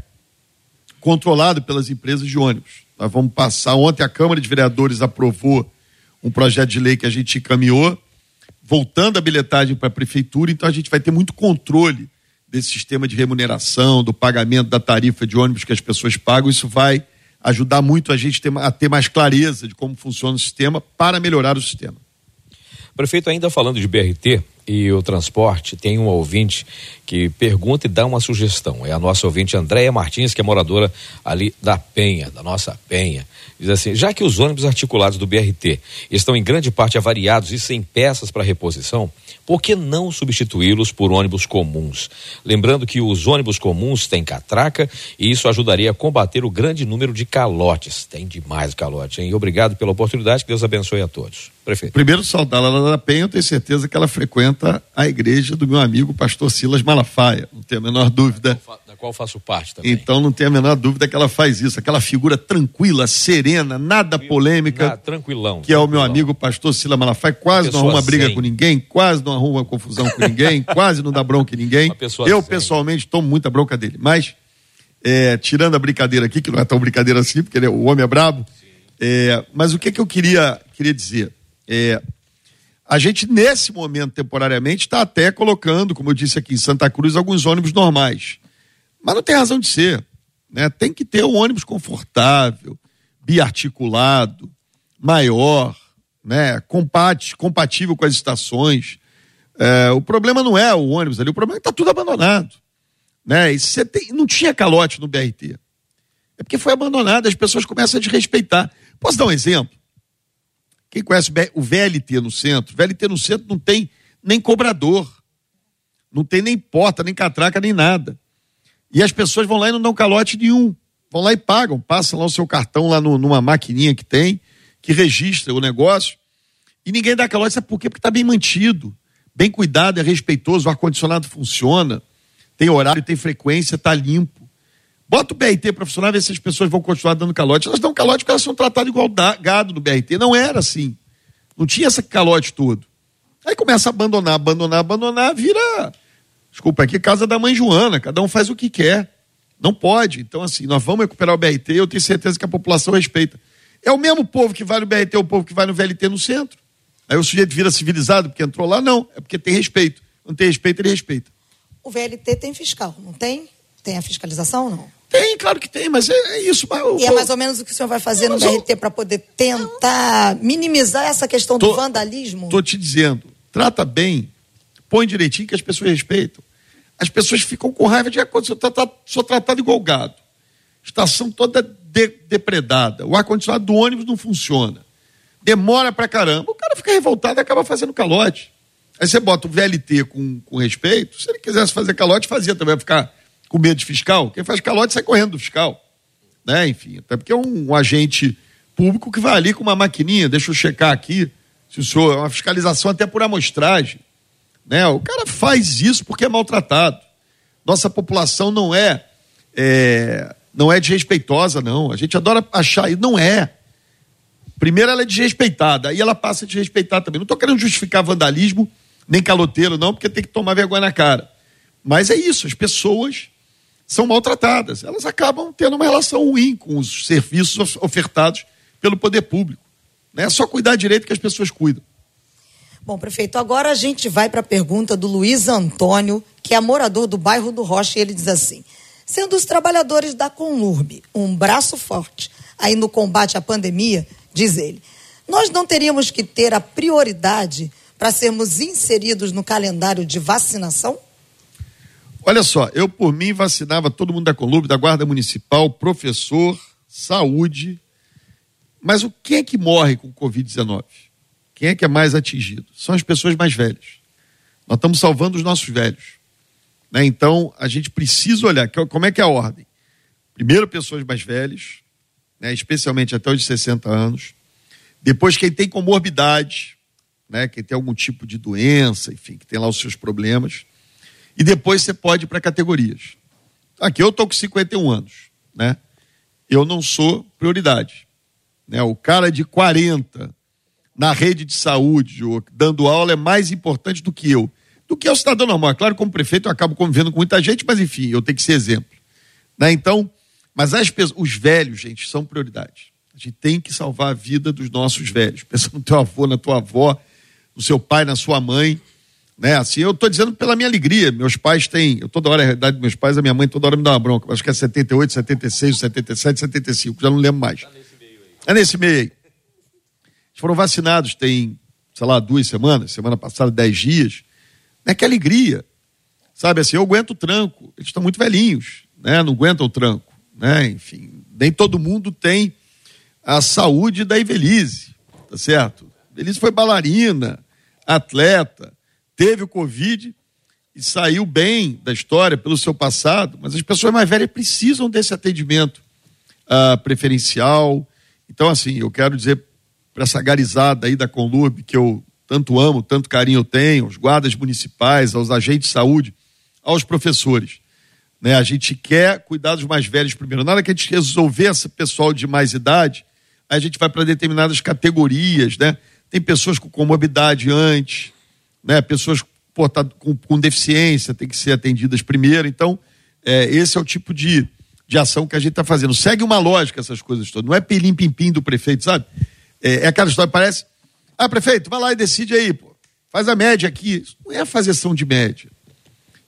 controlado pelas empresas de ônibus. Nós vamos passar. Ontem a Câmara de Vereadores aprovou um projeto de lei que a gente encaminhou, voltando a bilhetagem para a prefeitura, então a gente vai ter muito controle desse sistema de remuneração, do pagamento da tarifa de ônibus que as pessoas pagam. Isso vai ajudar muito a gente a ter mais clareza de como funciona o sistema para melhorar o sistema. Prefeito, ainda falando de BRT, e o transporte, tem um ouvinte que pergunta e dá uma sugestão. É a nossa ouvinte Andréia Martins, que é moradora ali da Penha, da nossa Penha. Diz assim: já que os ônibus articulados do BRT estão em grande parte avariados e sem peças para reposição, por que não substituí-los por ônibus comuns? Lembrando que os ônibus comuns têm catraca e isso ajudaria a combater o grande número de calotes. Tem demais calote, hein? Obrigado pela oportunidade, que Deus abençoe a todos. Prefeito. Primeiro, saudá-la da Penha, eu tenho certeza que ela frequenta a igreja do meu amigo pastor Silas Malafaia, não tenho a menor dúvida qual faço parte também. Então não tem a menor dúvida que ela faz isso, aquela figura tranquila, serena, nada polêmica. Tranquilão. Que tranquilão. é o meu amigo pastor Sila Malafaia, quase não arruma briga com ninguém, quase não arruma confusão com ninguém, quase não dá bronca em ninguém. Eu zen. pessoalmente tomo muita bronca dele, mas é, tirando a brincadeira aqui, que não é tão brincadeira assim, porque ele é, o homem é brabo, é, mas o que, que eu queria, queria dizer? É, a gente, nesse momento, temporariamente, está até colocando, como eu disse aqui em Santa Cruz, alguns ônibus normais. Mas não tem razão de ser. Né? Tem que ter um ônibus confortável, biarticulado, maior, né? Compate, compatível com as estações. É, o problema não é o ônibus ali, o problema é que está tudo abandonado. Né? E você tem, não tinha calote no BRT. É porque foi abandonado, as pessoas começam a desrespeitar. Posso dar um exemplo? Quem conhece o VLT no centro? VLT no centro não tem nem cobrador, não tem nem porta, nem catraca, nem nada. E as pessoas vão lá e não dão calote nenhum. Vão lá e pagam, passam lá o seu cartão lá no, numa maquininha que tem, que registra o negócio. E ninguém dá calote, sabe por quê? Porque está bem mantido, bem cuidado, é respeitoso, o ar-condicionado funciona, tem horário, tem frequência, está limpo. Bota o BRT para funcionar, ver se as pessoas vão continuar dando calote. Elas dão calote porque elas são tratadas igual gado no BRT. Não era assim. Não tinha esse calote todo. Aí começa a abandonar, abandonar, abandonar, vira Desculpa, aqui é casa da mãe Joana, cada um faz o que quer. Não pode. Então, assim, nós vamos recuperar o BRT, eu tenho certeza que a população respeita. É o mesmo povo que vai no BRT, é o povo que vai no VLT no centro. Aí o sujeito vira civilizado porque entrou lá? Não, é porque tem respeito. Não tem respeito, ele respeita. O VLT tem fiscal, não tem? Tem a fiscalização ou não? Tem, claro que tem, mas é, é isso. Mas, e é mais ou menos o que o senhor vai fazer no BRT eu... para poder tentar minimizar essa questão tô, do vandalismo? Estou te dizendo, trata bem põe direitinho que as pessoas respeitam. as pessoas ficam com raiva de acontecer. Tá, tá, sou tratado igual gado. Estação toda de, depredada. O ar-condicionado do ônibus não funciona. Demora pra caramba. O cara fica revoltado e acaba fazendo calote. Aí você bota o VLT com, com respeito. Se ele quisesse fazer calote, fazia também. Ficar com medo de fiscal. Quem faz calote sai correndo do fiscal. Né? Enfim, até porque é um, um agente público que vai ali com uma maquininha. Deixa eu checar aqui se o senhor. É uma fiscalização até por amostragem. Né? O cara faz isso porque é maltratado. Nossa população não é, é não é desrespeitosa, não. A gente adora achar, e não é. Primeiro ela é desrespeitada, aí ela passa a desrespeitar também. Não estou querendo justificar vandalismo, nem caloteiro, não, porque tem que tomar vergonha na cara. Mas é isso, as pessoas são maltratadas. Elas acabam tendo uma relação ruim com os serviços ofertados pelo poder público. É só cuidar direito que as pessoas cuidam. Bom, prefeito, agora a gente vai para a pergunta do Luiz Antônio, que é morador do bairro do Rocha, e ele diz assim: sendo os trabalhadores da Conurb um braço forte aí no combate à pandemia, diz ele, nós não teríamos que ter a prioridade para sermos inseridos no calendário de vacinação? Olha só, eu por mim vacinava todo mundo da Conurb, da Guarda Municipal, professor, saúde. Mas o que é que morre com Covid-19? Quem é que é mais atingido? São as pessoas mais velhas. Nós estamos salvando os nossos velhos. Né? Então, a gente precisa olhar como é que é a ordem. Primeiro, pessoas mais velhas, né? especialmente até os 60 anos. Depois, quem tem comorbidade, né? quem tem algum tipo de doença, enfim, que tem lá os seus problemas. E depois você pode ir para categorias. Aqui eu estou com 51 anos. Né? Eu não sou prioridade. Né? O cara de 40 na rede de saúde, dando aula, é mais importante do que eu. Do que é o cidadão normal. É claro, como prefeito, eu acabo convivendo com muita gente, mas enfim, eu tenho que ser exemplo. Né? Então, mas as pessoas, os velhos, gente, são prioridade. A gente tem que salvar a vida dos nossos velhos. Pensa no teu avô, na tua avó, no seu pai, na sua mãe. Né? Assim, eu estou dizendo pela minha alegria. Meus pais têm, eu toda hora, a realidade dos meus pais, a minha mãe toda hora me dá uma bronca. Acho que é 78, 76, 77, 75, já não lembro mais. Tá nesse meio aí. É nesse meio aí foram vacinados tem, sei lá, duas semanas, semana passada, dez dias. Né? Que alegria. Sabe assim, eu aguento o tranco. Eles estão muito velhinhos, né? Não aguentam o tranco. Né? Enfim, nem todo mundo tem a saúde da Ivelise, tá certo? Ivelise foi bailarina, atleta, teve o Covid e saiu bem da história pelo seu passado, mas as pessoas mais velhas precisam desse atendimento uh, preferencial. Então, assim, eu quero dizer para essa garizada aí da Conlub, que eu tanto amo, tanto carinho eu tenho, aos guardas municipais, aos agentes de saúde, aos professores. Né? A gente quer cuidar dos mais velhos primeiro. Na hora que a gente resolver esse pessoal de mais idade, a gente vai para determinadas categorias, né? Tem pessoas com comorbidade antes, né? Pessoas com, com, deficiência, tem que ser atendidas primeiro. Então, é, esse é o tipo de, de ação que a gente está fazendo. Segue uma lógica essas coisas todas. Não é pelim-pim-pim do prefeito, sabe? É, é aquela história, parece. Ah, prefeito, vai lá e decide aí, pô. Faz a média aqui. Isso não é fazer ação de média.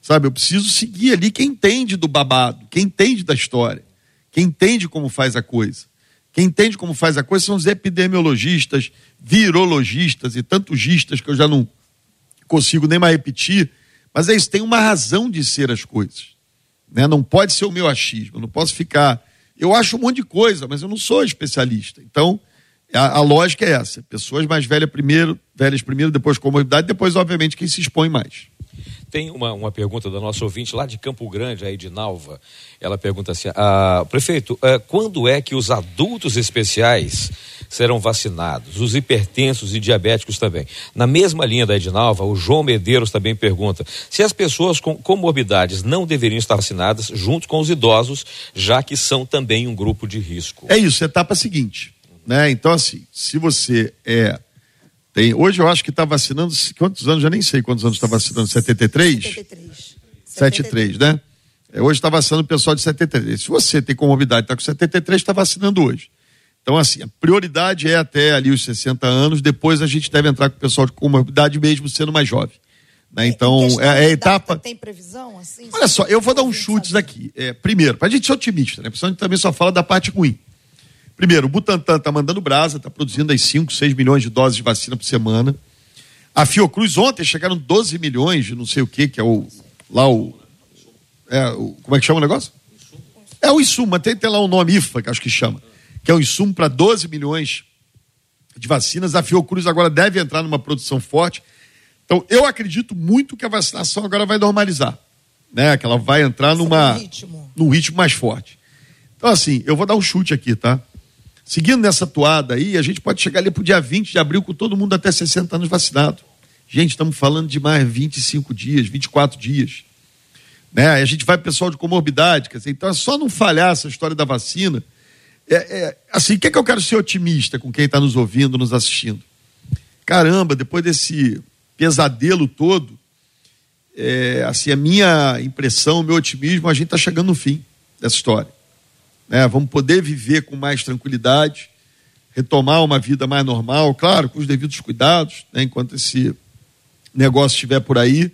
Sabe, eu preciso seguir ali quem entende do babado, quem entende da história, quem entende como faz a coisa. Quem entende como faz a coisa são os epidemiologistas, virologistas e tantos gistas que eu já não consigo nem mais repetir. Mas é isso, tem uma razão de ser as coisas. Né? Não pode ser o meu achismo, eu não posso ficar. Eu acho um monte de coisa, mas eu não sou especialista. Então, a, a, lógica é essa: pessoas mais velhas primeiro, velhas primeiro, depois comorbidade, depois, obviamente, quem se expõe mais. Tem uma, uma pergunta da nossa ouvinte lá de Campo Grande, aí de Nalva. Ela pergunta assim: ah, prefeito, ah, quando é que os adultos especiais serão vacinados? Os hipertensos e diabéticos também. Na mesma linha da Edinalva, o João Medeiros também pergunta se as pessoas com comorbidades não deveriam estar vacinadas junto com os idosos, já que são também um grupo de risco. É isso, etapa seguinte. Né? Então, assim, se você é. Tem, hoje eu acho que está vacinando. Quantos anos? Já nem sei quantos anos está vacinando. 73? 73. 73, né? É, hoje está vacinando o pessoal de 73. Se você tem comorbidade está com 73, está vacinando hoje. Então, assim, a prioridade é até ali os 60 anos, depois a gente deve entrar com o pessoal de comorbidade, mesmo sendo mais jovem. Né? É, então, é, é a etapa. Tem previsão? Assim, Olha só, eu vou dar uns chutes aqui. É, primeiro, para a gente ser otimista, né? Porque a gente também só fala da parte ruim. Primeiro, o Butantan está mandando brasa, está produzindo aí 5, 6 milhões de doses de vacina por semana. A Fiocruz ontem chegaram 12 milhões de não sei o que, que é o, lá o, É, o, como é que chama o negócio? É o insumo, tem, tem lá um nome IFA, que acho que chama, que é o insumo para 12 milhões de vacinas. A Fiocruz agora deve entrar numa produção forte. Então, eu acredito muito que a vacinação agora vai normalizar, né? Que ela vai entrar numa, num ritmo mais forte. Então, assim, eu vou dar um chute aqui, tá? Seguindo nessa toada aí, a gente pode chegar ali para o dia 20 de abril com todo mundo até 60 anos vacinado. Gente, estamos falando de mais 25 dias, 24 dias. Né? A gente vai pessoal de comorbidade, quer dizer, então é só não falhar essa história da vacina. É, é assim, o que é que eu quero ser otimista com quem está nos ouvindo, nos assistindo? Caramba, depois desse pesadelo todo, é, assim, a minha impressão, o meu otimismo, a gente está chegando no fim dessa história. Né? Vamos poder viver com mais tranquilidade, retomar uma vida mais normal, claro, com os devidos cuidados, né? enquanto esse negócio estiver por aí,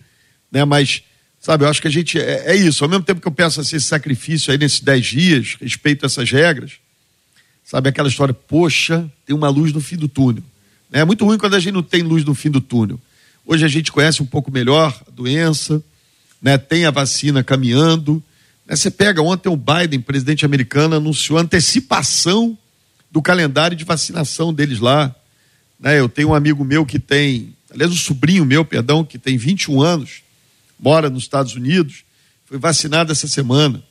né? Mas, sabe, eu acho que a gente é, é isso. Ao mesmo tempo que eu peço assim, esse sacrifício aí nesses dez dias, respeito essas regras, sabe, aquela história, poxa, tem uma luz no fim do túnel. Né? É muito ruim quando a gente não tem luz no fim do túnel. Hoje a gente conhece um pouco melhor a doença, né? tem a vacina caminhando. Você pega, ontem o Biden, presidente americano, anunciou antecipação do calendário de vacinação deles lá. Né? Eu tenho um amigo meu que tem aliás, o sobrinho meu, perdão, que tem 21 anos, mora nos Estados Unidos, foi vacinado essa semana.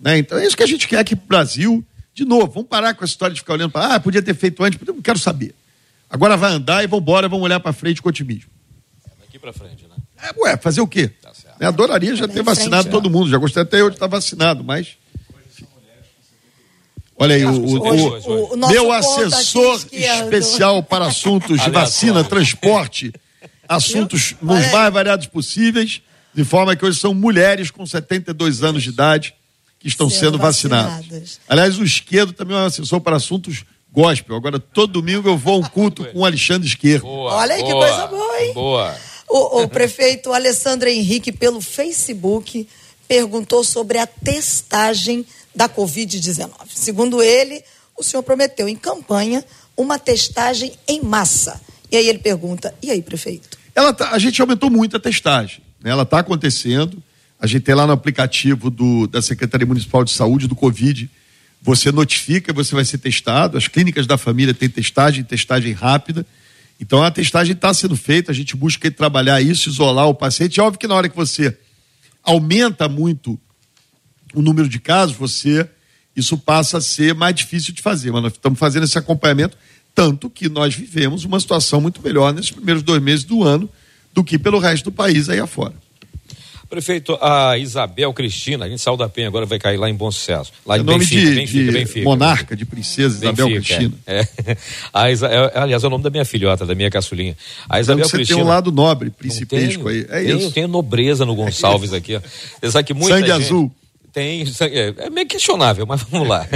Né? Então é isso que a gente quer aqui para o Brasil. De novo, vamos parar com a história de ficar olhando para, ah, podia ter feito antes, não quero saber. Agora vai andar e vamos embora, vamos olhar para frente com otimismo. Daqui para frente, né? É, ué, fazer o quê? Eu adoraria já ter vacinado frente, todo mundo, já gostaria até eu de estar vacinado, mas Olha aí, o, o, o, o meu assessor especial para assuntos de vacina, transporte, assuntos nos mais variados possíveis, de forma que hoje são mulheres com 72 anos de idade que estão sendo, sendo vacinadas. vacinadas. Aliás, o esquerdo também é um assessor para assuntos gospel. Agora, todo domingo eu vou a um culto com o Alexandre Esquerdo. Boa, Olha aí boa, que coisa boa, hein? Boa. O, o prefeito Alessandro Henrique, pelo Facebook, perguntou sobre a testagem da Covid-19. Segundo ele, o senhor prometeu em campanha uma testagem em massa. E aí ele pergunta: e aí, prefeito? Ela tá, a gente aumentou muito a testagem. Né? Ela está acontecendo. A gente tem lá no aplicativo do, da Secretaria Municipal de Saúde do Covid. Você notifica, você vai ser testado. As clínicas da família têm testagem, testagem rápida. Então a testagem está sendo feita, a gente busca trabalhar isso, isolar o paciente. É óbvio que na hora que você aumenta muito o número de casos, você isso passa a ser mais difícil de fazer. Mas nós estamos fazendo esse acompanhamento, tanto que nós vivemos uma situação muito melhor nesses primeiros dois meses do ano do que pelo resto do país aí afora. Prefeito, a Isabel Cristina, a gente saiu da Penha, agora vai cair lá em Bom Sucesso. Lá é em nome Benfica, de, Benfica, de Benfica, monarca, de princesa Isabel Cristina. É. é. A Isa, é, aliás, é o nome da minha filhota, da minha caçulinha. A Isabel então, você Cristina. tem um lado nobre, principesco aí. É tenho, isso. Tenho nobreza no Gonçalves é aqui. Ó. Você sabe que muita Sangue gente... azul. Tem, é, é meio questionável, mas vamos lá.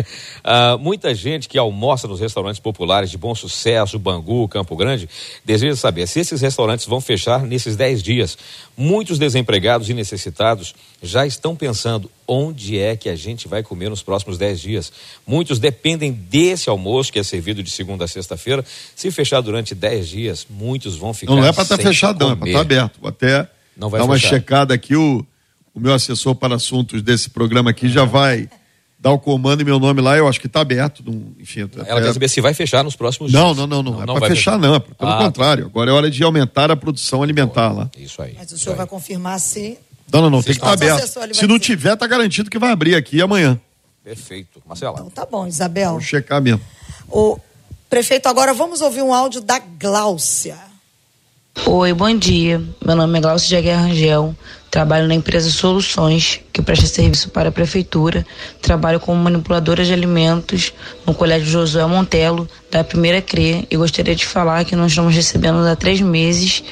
Uh, muita gente que almoça nos restaurantes populares de bom sucesso, Bangu, Campo Grande, deseja saber se esses restaurantes vão fechar nesses 10 dias. Muitos desempregados e necessitados já estão pensando onde é que a gente vai comer nos próximos 10 dias. Muitos dependem desse almoço que é servido de segunda a sexta-feira. Se fechar durante 10 dias, muitos vão ficar. Não, é para estar tá fechado, não, é para estar tá aberto. Vou até não vai dar uma checada aqui. O o meu assessor para assuntos desse programa aqui já vai dar o comando e meu nome lá, eu acho que está aberto. enfim, Ela quer saber se vai fechar nos próximos não, dias. Não, não, não, não. É para fechar, fechar, não. É pelo ah, contrário. Agora é hora de aumentar a produção alimentar lá. Isso aí. Mas o senhor vai confirmar se. Não, não, não. Tem que estar tá aberto. Se não tiver, está garantido que vai abrir aqui amanhã. Perfeito. Marcela. Então tá bom, Isabel. Vamos checar mesmo. O prefeito, agora vamos ouvir um áudio da Gláucia. Oi, bom dia. Meu nome é Glaucio de Guerra Rangel. Trabalho na empresa Soluções, que presta serviço para a prefeitura. Trabalho como manipuladora de alimentos no Colégio Josué Montelo, da primeira CRE. E gostaria de falar que nós estamos recebendo há três meses,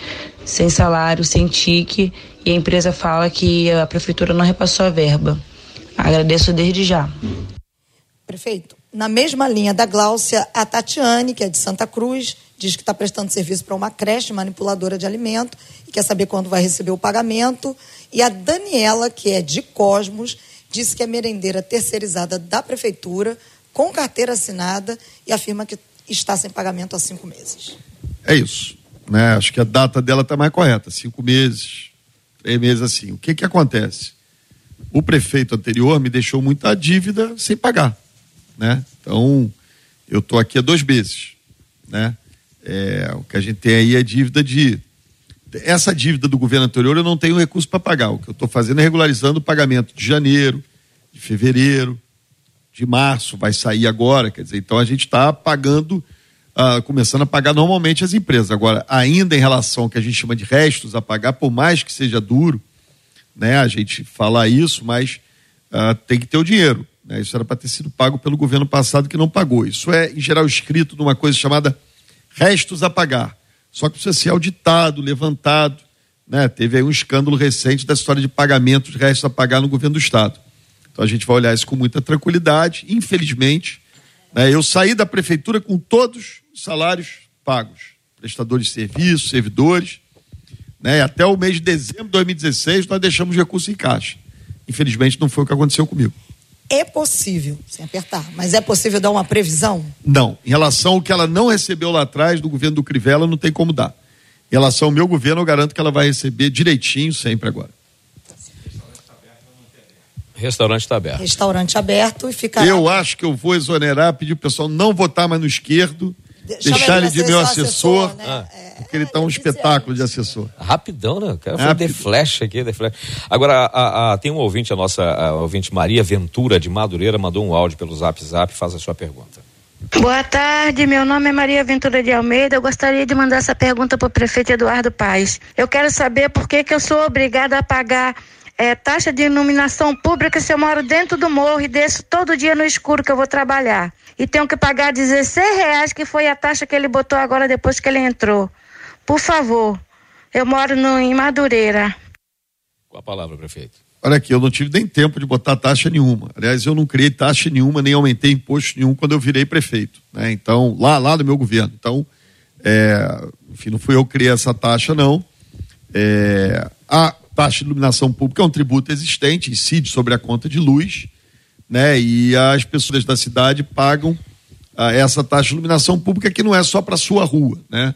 sem salário, sem tique, e a empresa fala que a prefeitura não repassou a verba. Agradeço desde já. Prefeito, na mesma linha da Gláucia, a Tatiane, que é de Santa Cruz, diz que está prestando serviço para uma creche manipuladora de alimento e quer saber quando vai receber o pagamento. E a Daniela, que é de Cosmos, disse que é merendeira terceirizada da prefeitura, com carteira assinada, e afirma que está sem pagamento há cinco meses. É isso. Né? Acho que a data dela está mais correta, cinco meses, três meses assim. O que, que acontece? o prefeito anterior me deixou muita dívida sem pagar, né? Então, eu estou aqui há dois meses, né? É, o que a gente tem aí é dívida de essa dívida do governo anterior eu não tenho recurso para pagar. O que eu estou fazendo é regularizando o pagamento de janeiro, de fevereiro, de março, vai sair agora. Quer dizer, então a gente está pagando, uh, começando a pagar normalmente as empresas. Agora, ainda em relação ao que a gente chama de restos a pagar, por mais que seja duro, né, a gente falar isso, mas uh, tem que ter o dinheiro. Né? Isso era para ter sido pago pelo governo passado que não pagou. Isso é, em geral, escrito numa coisa chamada restos a pagar. Só que precisa ser auditado, levantado. Né? Teve aí um escândalo recente da história de pagamentos de restos a pagar no governo do Estado. Então a gente vai olhar isso com muita tranquilidade. Infelizmente, né, eu saí da prefeitura com todos os salários pagos. Prestadores de serviços, servidores. Né, até o mês de dezembro de 2016 nós deixamos recursos em caixa. Infelizmente não foi o que aconteceu comigo. É possível, sem apertar, mas é possível dar uma previsão? Não. Em relação ao que ela não recebeu lá atrás do governo do Crivella, não tem como dar. Em relação ao meu governo, eu garanto que ela vai receber direitinho sempre agora. Restaurante está aberto. Restaurante aberto e fica. Eu acho que eu vou exonerar, pedir o pessoal não votar mais no esquerdo, deixar ele de meu assessor, assessor né? ah. porque ele está um espetáculo de assessor. Rapidão, né? O cara foi de flash aqui, de flash. Agora, a, a, tem um ouvinte, a nossa a ouvinte Maria Ventura de Madureira, mandou um áudio pelo Zap Zap, faz a sua pergunta. Boa tarde, meu nome é Maria Ventura de Almeida. Eu gostaria de mandar essa pergunta para o prefeito Eduardo Paes. Eu quero saber por que, que eu sou obrigada a pagar é, taxa de iluminação pública se eu moro dentro do morro e desço todo dia no escuro que eu vou trabalhar. E tenho que pagar 16 reais, que foi a taxa que ele botou agora depois que ele entrou. Por favor, eu moro no, em Madureira. Com a palavra, prefeito. Olha aqui, eu não tive nem tempo de botar taxa nenhuma. Aliás, eu não criei taxa nenhuma, nem aumentei imposto nenhum quando eu virei prefeito. Né? Então, lá, lá do meu governo. Então, é, enfim, não fui eu que criei essa taxa, não. É, a, taxa de iluminação pública é um tributo existente, incide sobre a conta de luz, né? E as pessoas da cidade pagam ah, essa taxa de iluminação pública que não é só para sua rua, né?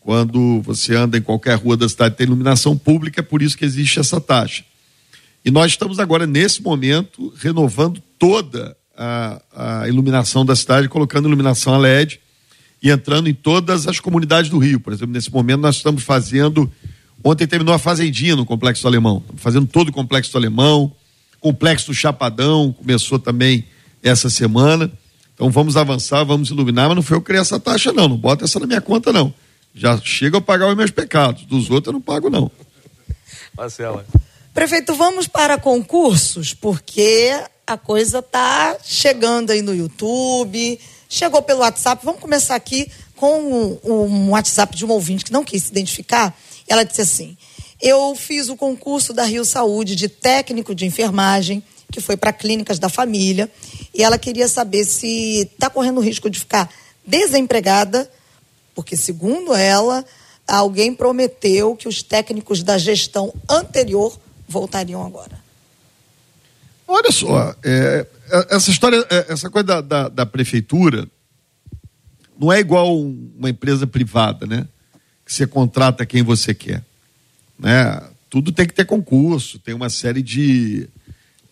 Quando você anda em qualquer rua da cidade tem iluminação pública, é por isso que existe essa taxa. E nós estamos agora, nesse momento, renovando toda a, a iluminação da cidade, colocando iluminação a LED e entrando em todas as comunidades do Rio. Por exemplo, nesse momento nós estamos fazendo Ontem terminou a Fazendinha no Complexo Alemão. fazendo todo o Complexo Alemão. Complexo do Chapadão começou também essa semana. Então vamos avançar, vamos iluminar, mas não foi eu criar essa taxa, não. Não bota essa na minha conta, não. Já chega a pagar os meus pecados. Dos outros eu não pago, não. Marcela. Prefeito, vamos para concursos, porque a coisa está chegando aí no YouTube, chegou pelo WhatsApp. Vamos começar aqui com um, um WhatsApp de um ouvinte que não quis se identificar ela disse assim: Eu fiz o concurso da Rio Saúde de técnico de enfermagem, que foi para clínicas da família, e ela queria saber se está correndo risco de ficar desempregada, porque, segundo ela, alguém prometeu que os técnicos da gestão anterior voltariam agora. Olha só, é, é essa história, é, essa coisa da, da, da prefeitura não é igual uma empresa privada, né? que você contrata quem você quer. Né? Tudo tem que ter concurso, tem uma série de,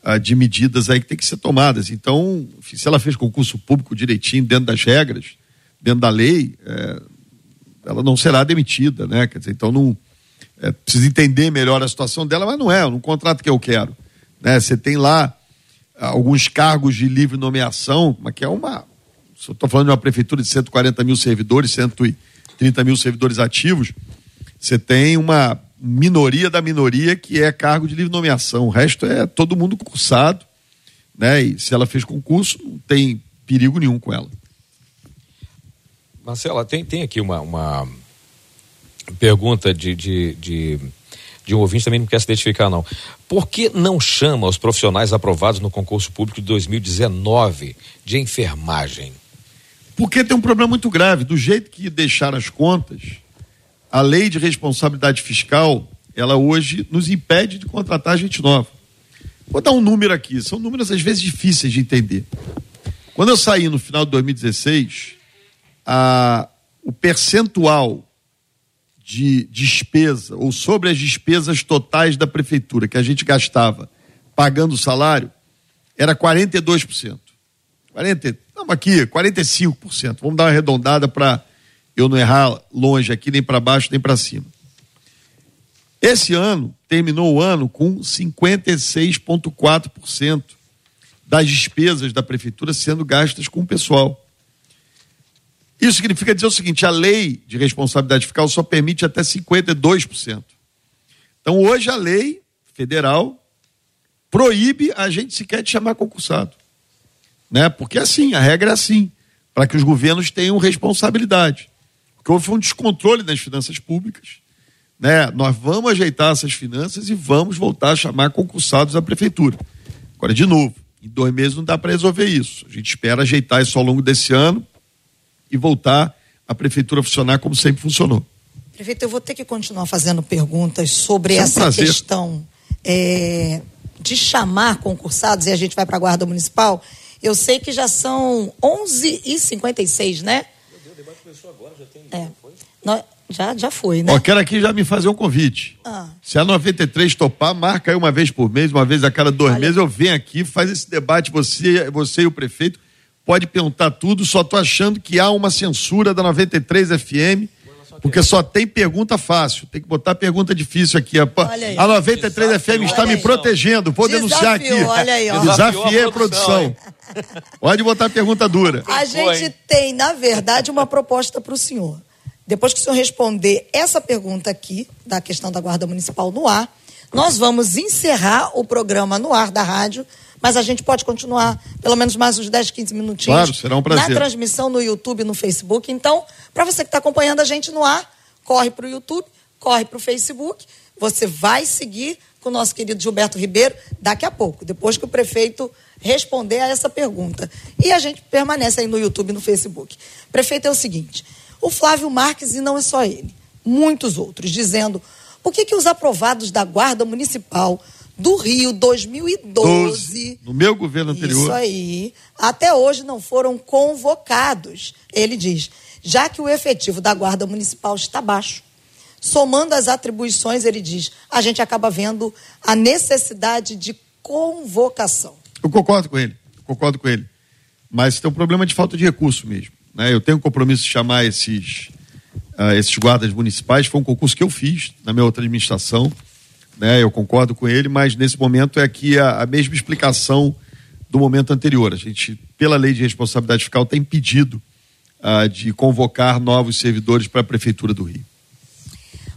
uh, de medidas aí que tem que ser tomadas. Então, se ela fez concurso público direitinho, dentro das regras, dentro da lei, é, ela não será demitida, né? Quer dizer, então não é, precisa entender melhor a situação dela, mas não é, não contrato que eu quero. Né? Você tem lá alguns cargos de livre nomeação, mas que é uma. Se eu estou falando de uma prefeitura de 140 mil servidores, 130 30 mil servidores ativos, você tem uma minoria da minoria que é cargo de livre nomeação. O resto é todo mundo cursado, né? E se ela fez concurso, não tem perigo nenhum com ela. Marcela, tem, tem aqui uma, uma pergunta de, de, de, de, um ouvinte, também não quer se identificar, não. Por que não chama os profissionais aprovados no concurso público de 2019 de enfermagem? Porque tem um problema muito grave. Do jeito que deixaram as contas, a lei de responsabilidade fiscal, ela hoje nos impede de contratar gente nova. Vou dar um número aqui, são números às vezes difíceis de entender. Quando eu saí no final de 2016, a, o percentual de despesa, ou sobre as despesas totais da prefeitura que a gente gastava pagando o salário era 42%. 40, estamos aqui, 45%. Vamos dar uma arredondada para eu não errar longe aqui, nem para baixo, nem para cima. Esse ano, terminou o ano com 56,4% das despesas da prefeitura sendo gastas com o pessoal. Isso significa dizer o seguinte: a lei de responsabilidade fiscal só permite até 52%. Então, hoje, a lei federal proíbe a gente sequer de chamar concursado. Né? Porque é assim, a regra é assim, para que os governos tenham responsabilidade. Porque houve um descontrole nas finanças públicas. Né? Nós vamos ajeitar essas finanças e vamos voltar a chamar concursados à prefeitura. Agora, de novo, em dois meses não dá para resolver isso. A gente espera ajeitar isso ao longo desse ano e voltar a prefeitura a funcionar como sempre funcionou. Prefeito, eu vou ter que continuar fazendo perguntas sobre é essa prazer. questão é, de chamar concursados e a gente vai para a Guarda Municipal. Eu sei que já são 11h56, né? Começou agora, já tem. É. Nós, já, já foi, né? Ó, quero aqui já me fazer um convite. Ah. Se a 93 topar, marca aí uma vez por mês, uma vez a cada dois Olha. meses, eu venho aqui, faz esse debate, você, você e o prefeito. Pode perguntar tudo, só tô achando que há uma censura da 93 FM, porque só tem pergunta fácil. Tem que botar pergunta difícil aqui. A, a 93 Desafio, FM está me aí. protegendo. Vou Desafio, denunciar aqui. Olha aí, ó. Desafiei a produção. Pode botar pergunta dura. A gente tem, na verdade, uma proposta para o senhor. Depois que o senhor responder essa pergunta aqui, da questão da Guarda Municipal no ar, nós vamos encerrar o programa no ar da rádio, mas a gente pode continuar pelo menos mais uns 10, 15 minutinhos. Claro, será um prazer. Na transmissão no YouTube e no Facebook. Então, para você que está acompanhando a gente no ar, corre para o YouTube, corre para o Facebook. Você vai seguir com o nosso querido Gilberto Ribeiro daqui a pouco, depois que o prefeito responder a essa pergunta. E a gente permanece aí no YouTube e no Facebook. Prefeito, é o seguinte: o Flávio Marques, e não é só ele, muitos outros, dizendo por que, que os aprovados da Guarda Municipal do Rio 2012, 12, no meu governo anterior, isso aí, até hoje não foram convocados. Ele diz, já que o efetivo da Guarda Municipal está baixo, somando as atribuições, ele diz, a gente acaba vendo a necessidade de convocação. Eu concordo com ele, concordo com ele. Mas tem um problema de falta de recurso mesmo. Né? Eu tenho um compromisso de chamar esses, uh, esses guardas municipais. Foi um concurso que eu fiz na minha outra administração. Né? Eu concordo com ele, mas nesse momento é aqui a, a mesma explicação do momento anterior. A gente, pela lei de responsabilidade fiscal, tem pedido uh, de convocar novos servidores para a Prefeitura do Rio.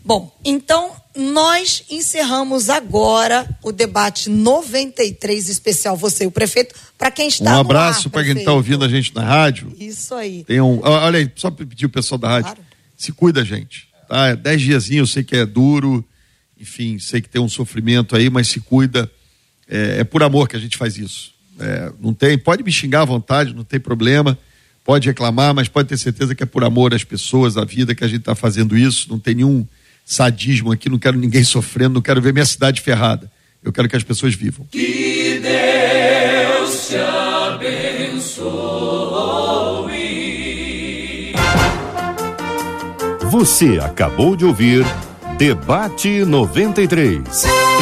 Bom, então nós encerramos agora o debate 93 especial Você e o Prefeito. Para quem está Um abraço para quem está ouvindo a gente na rádio. Isso aí. Tem um, olha aí, só para pedir o pessoal da rádio. Claro. Se cuida, gente. Tá? Dez diazinhos, eu sei que é duro, enfim, sei que tem um sofrimento aí, mas se cuida. É, é por amor que a gente faz isso. É, não tem, pode me xingar à vontade, não tem problema. Pode reclamar, mas pode ter certeza que é por amor às pessoas, à vida que a gente está fazendo isso. Não tem nenhum sadismo aqui, não quero ninguém sofrendo, não quero ver minha cidade ferrada. Eu quero que as pessoas vivam. Que Deus te abençoe. Você acabou de ouvir Debate 93.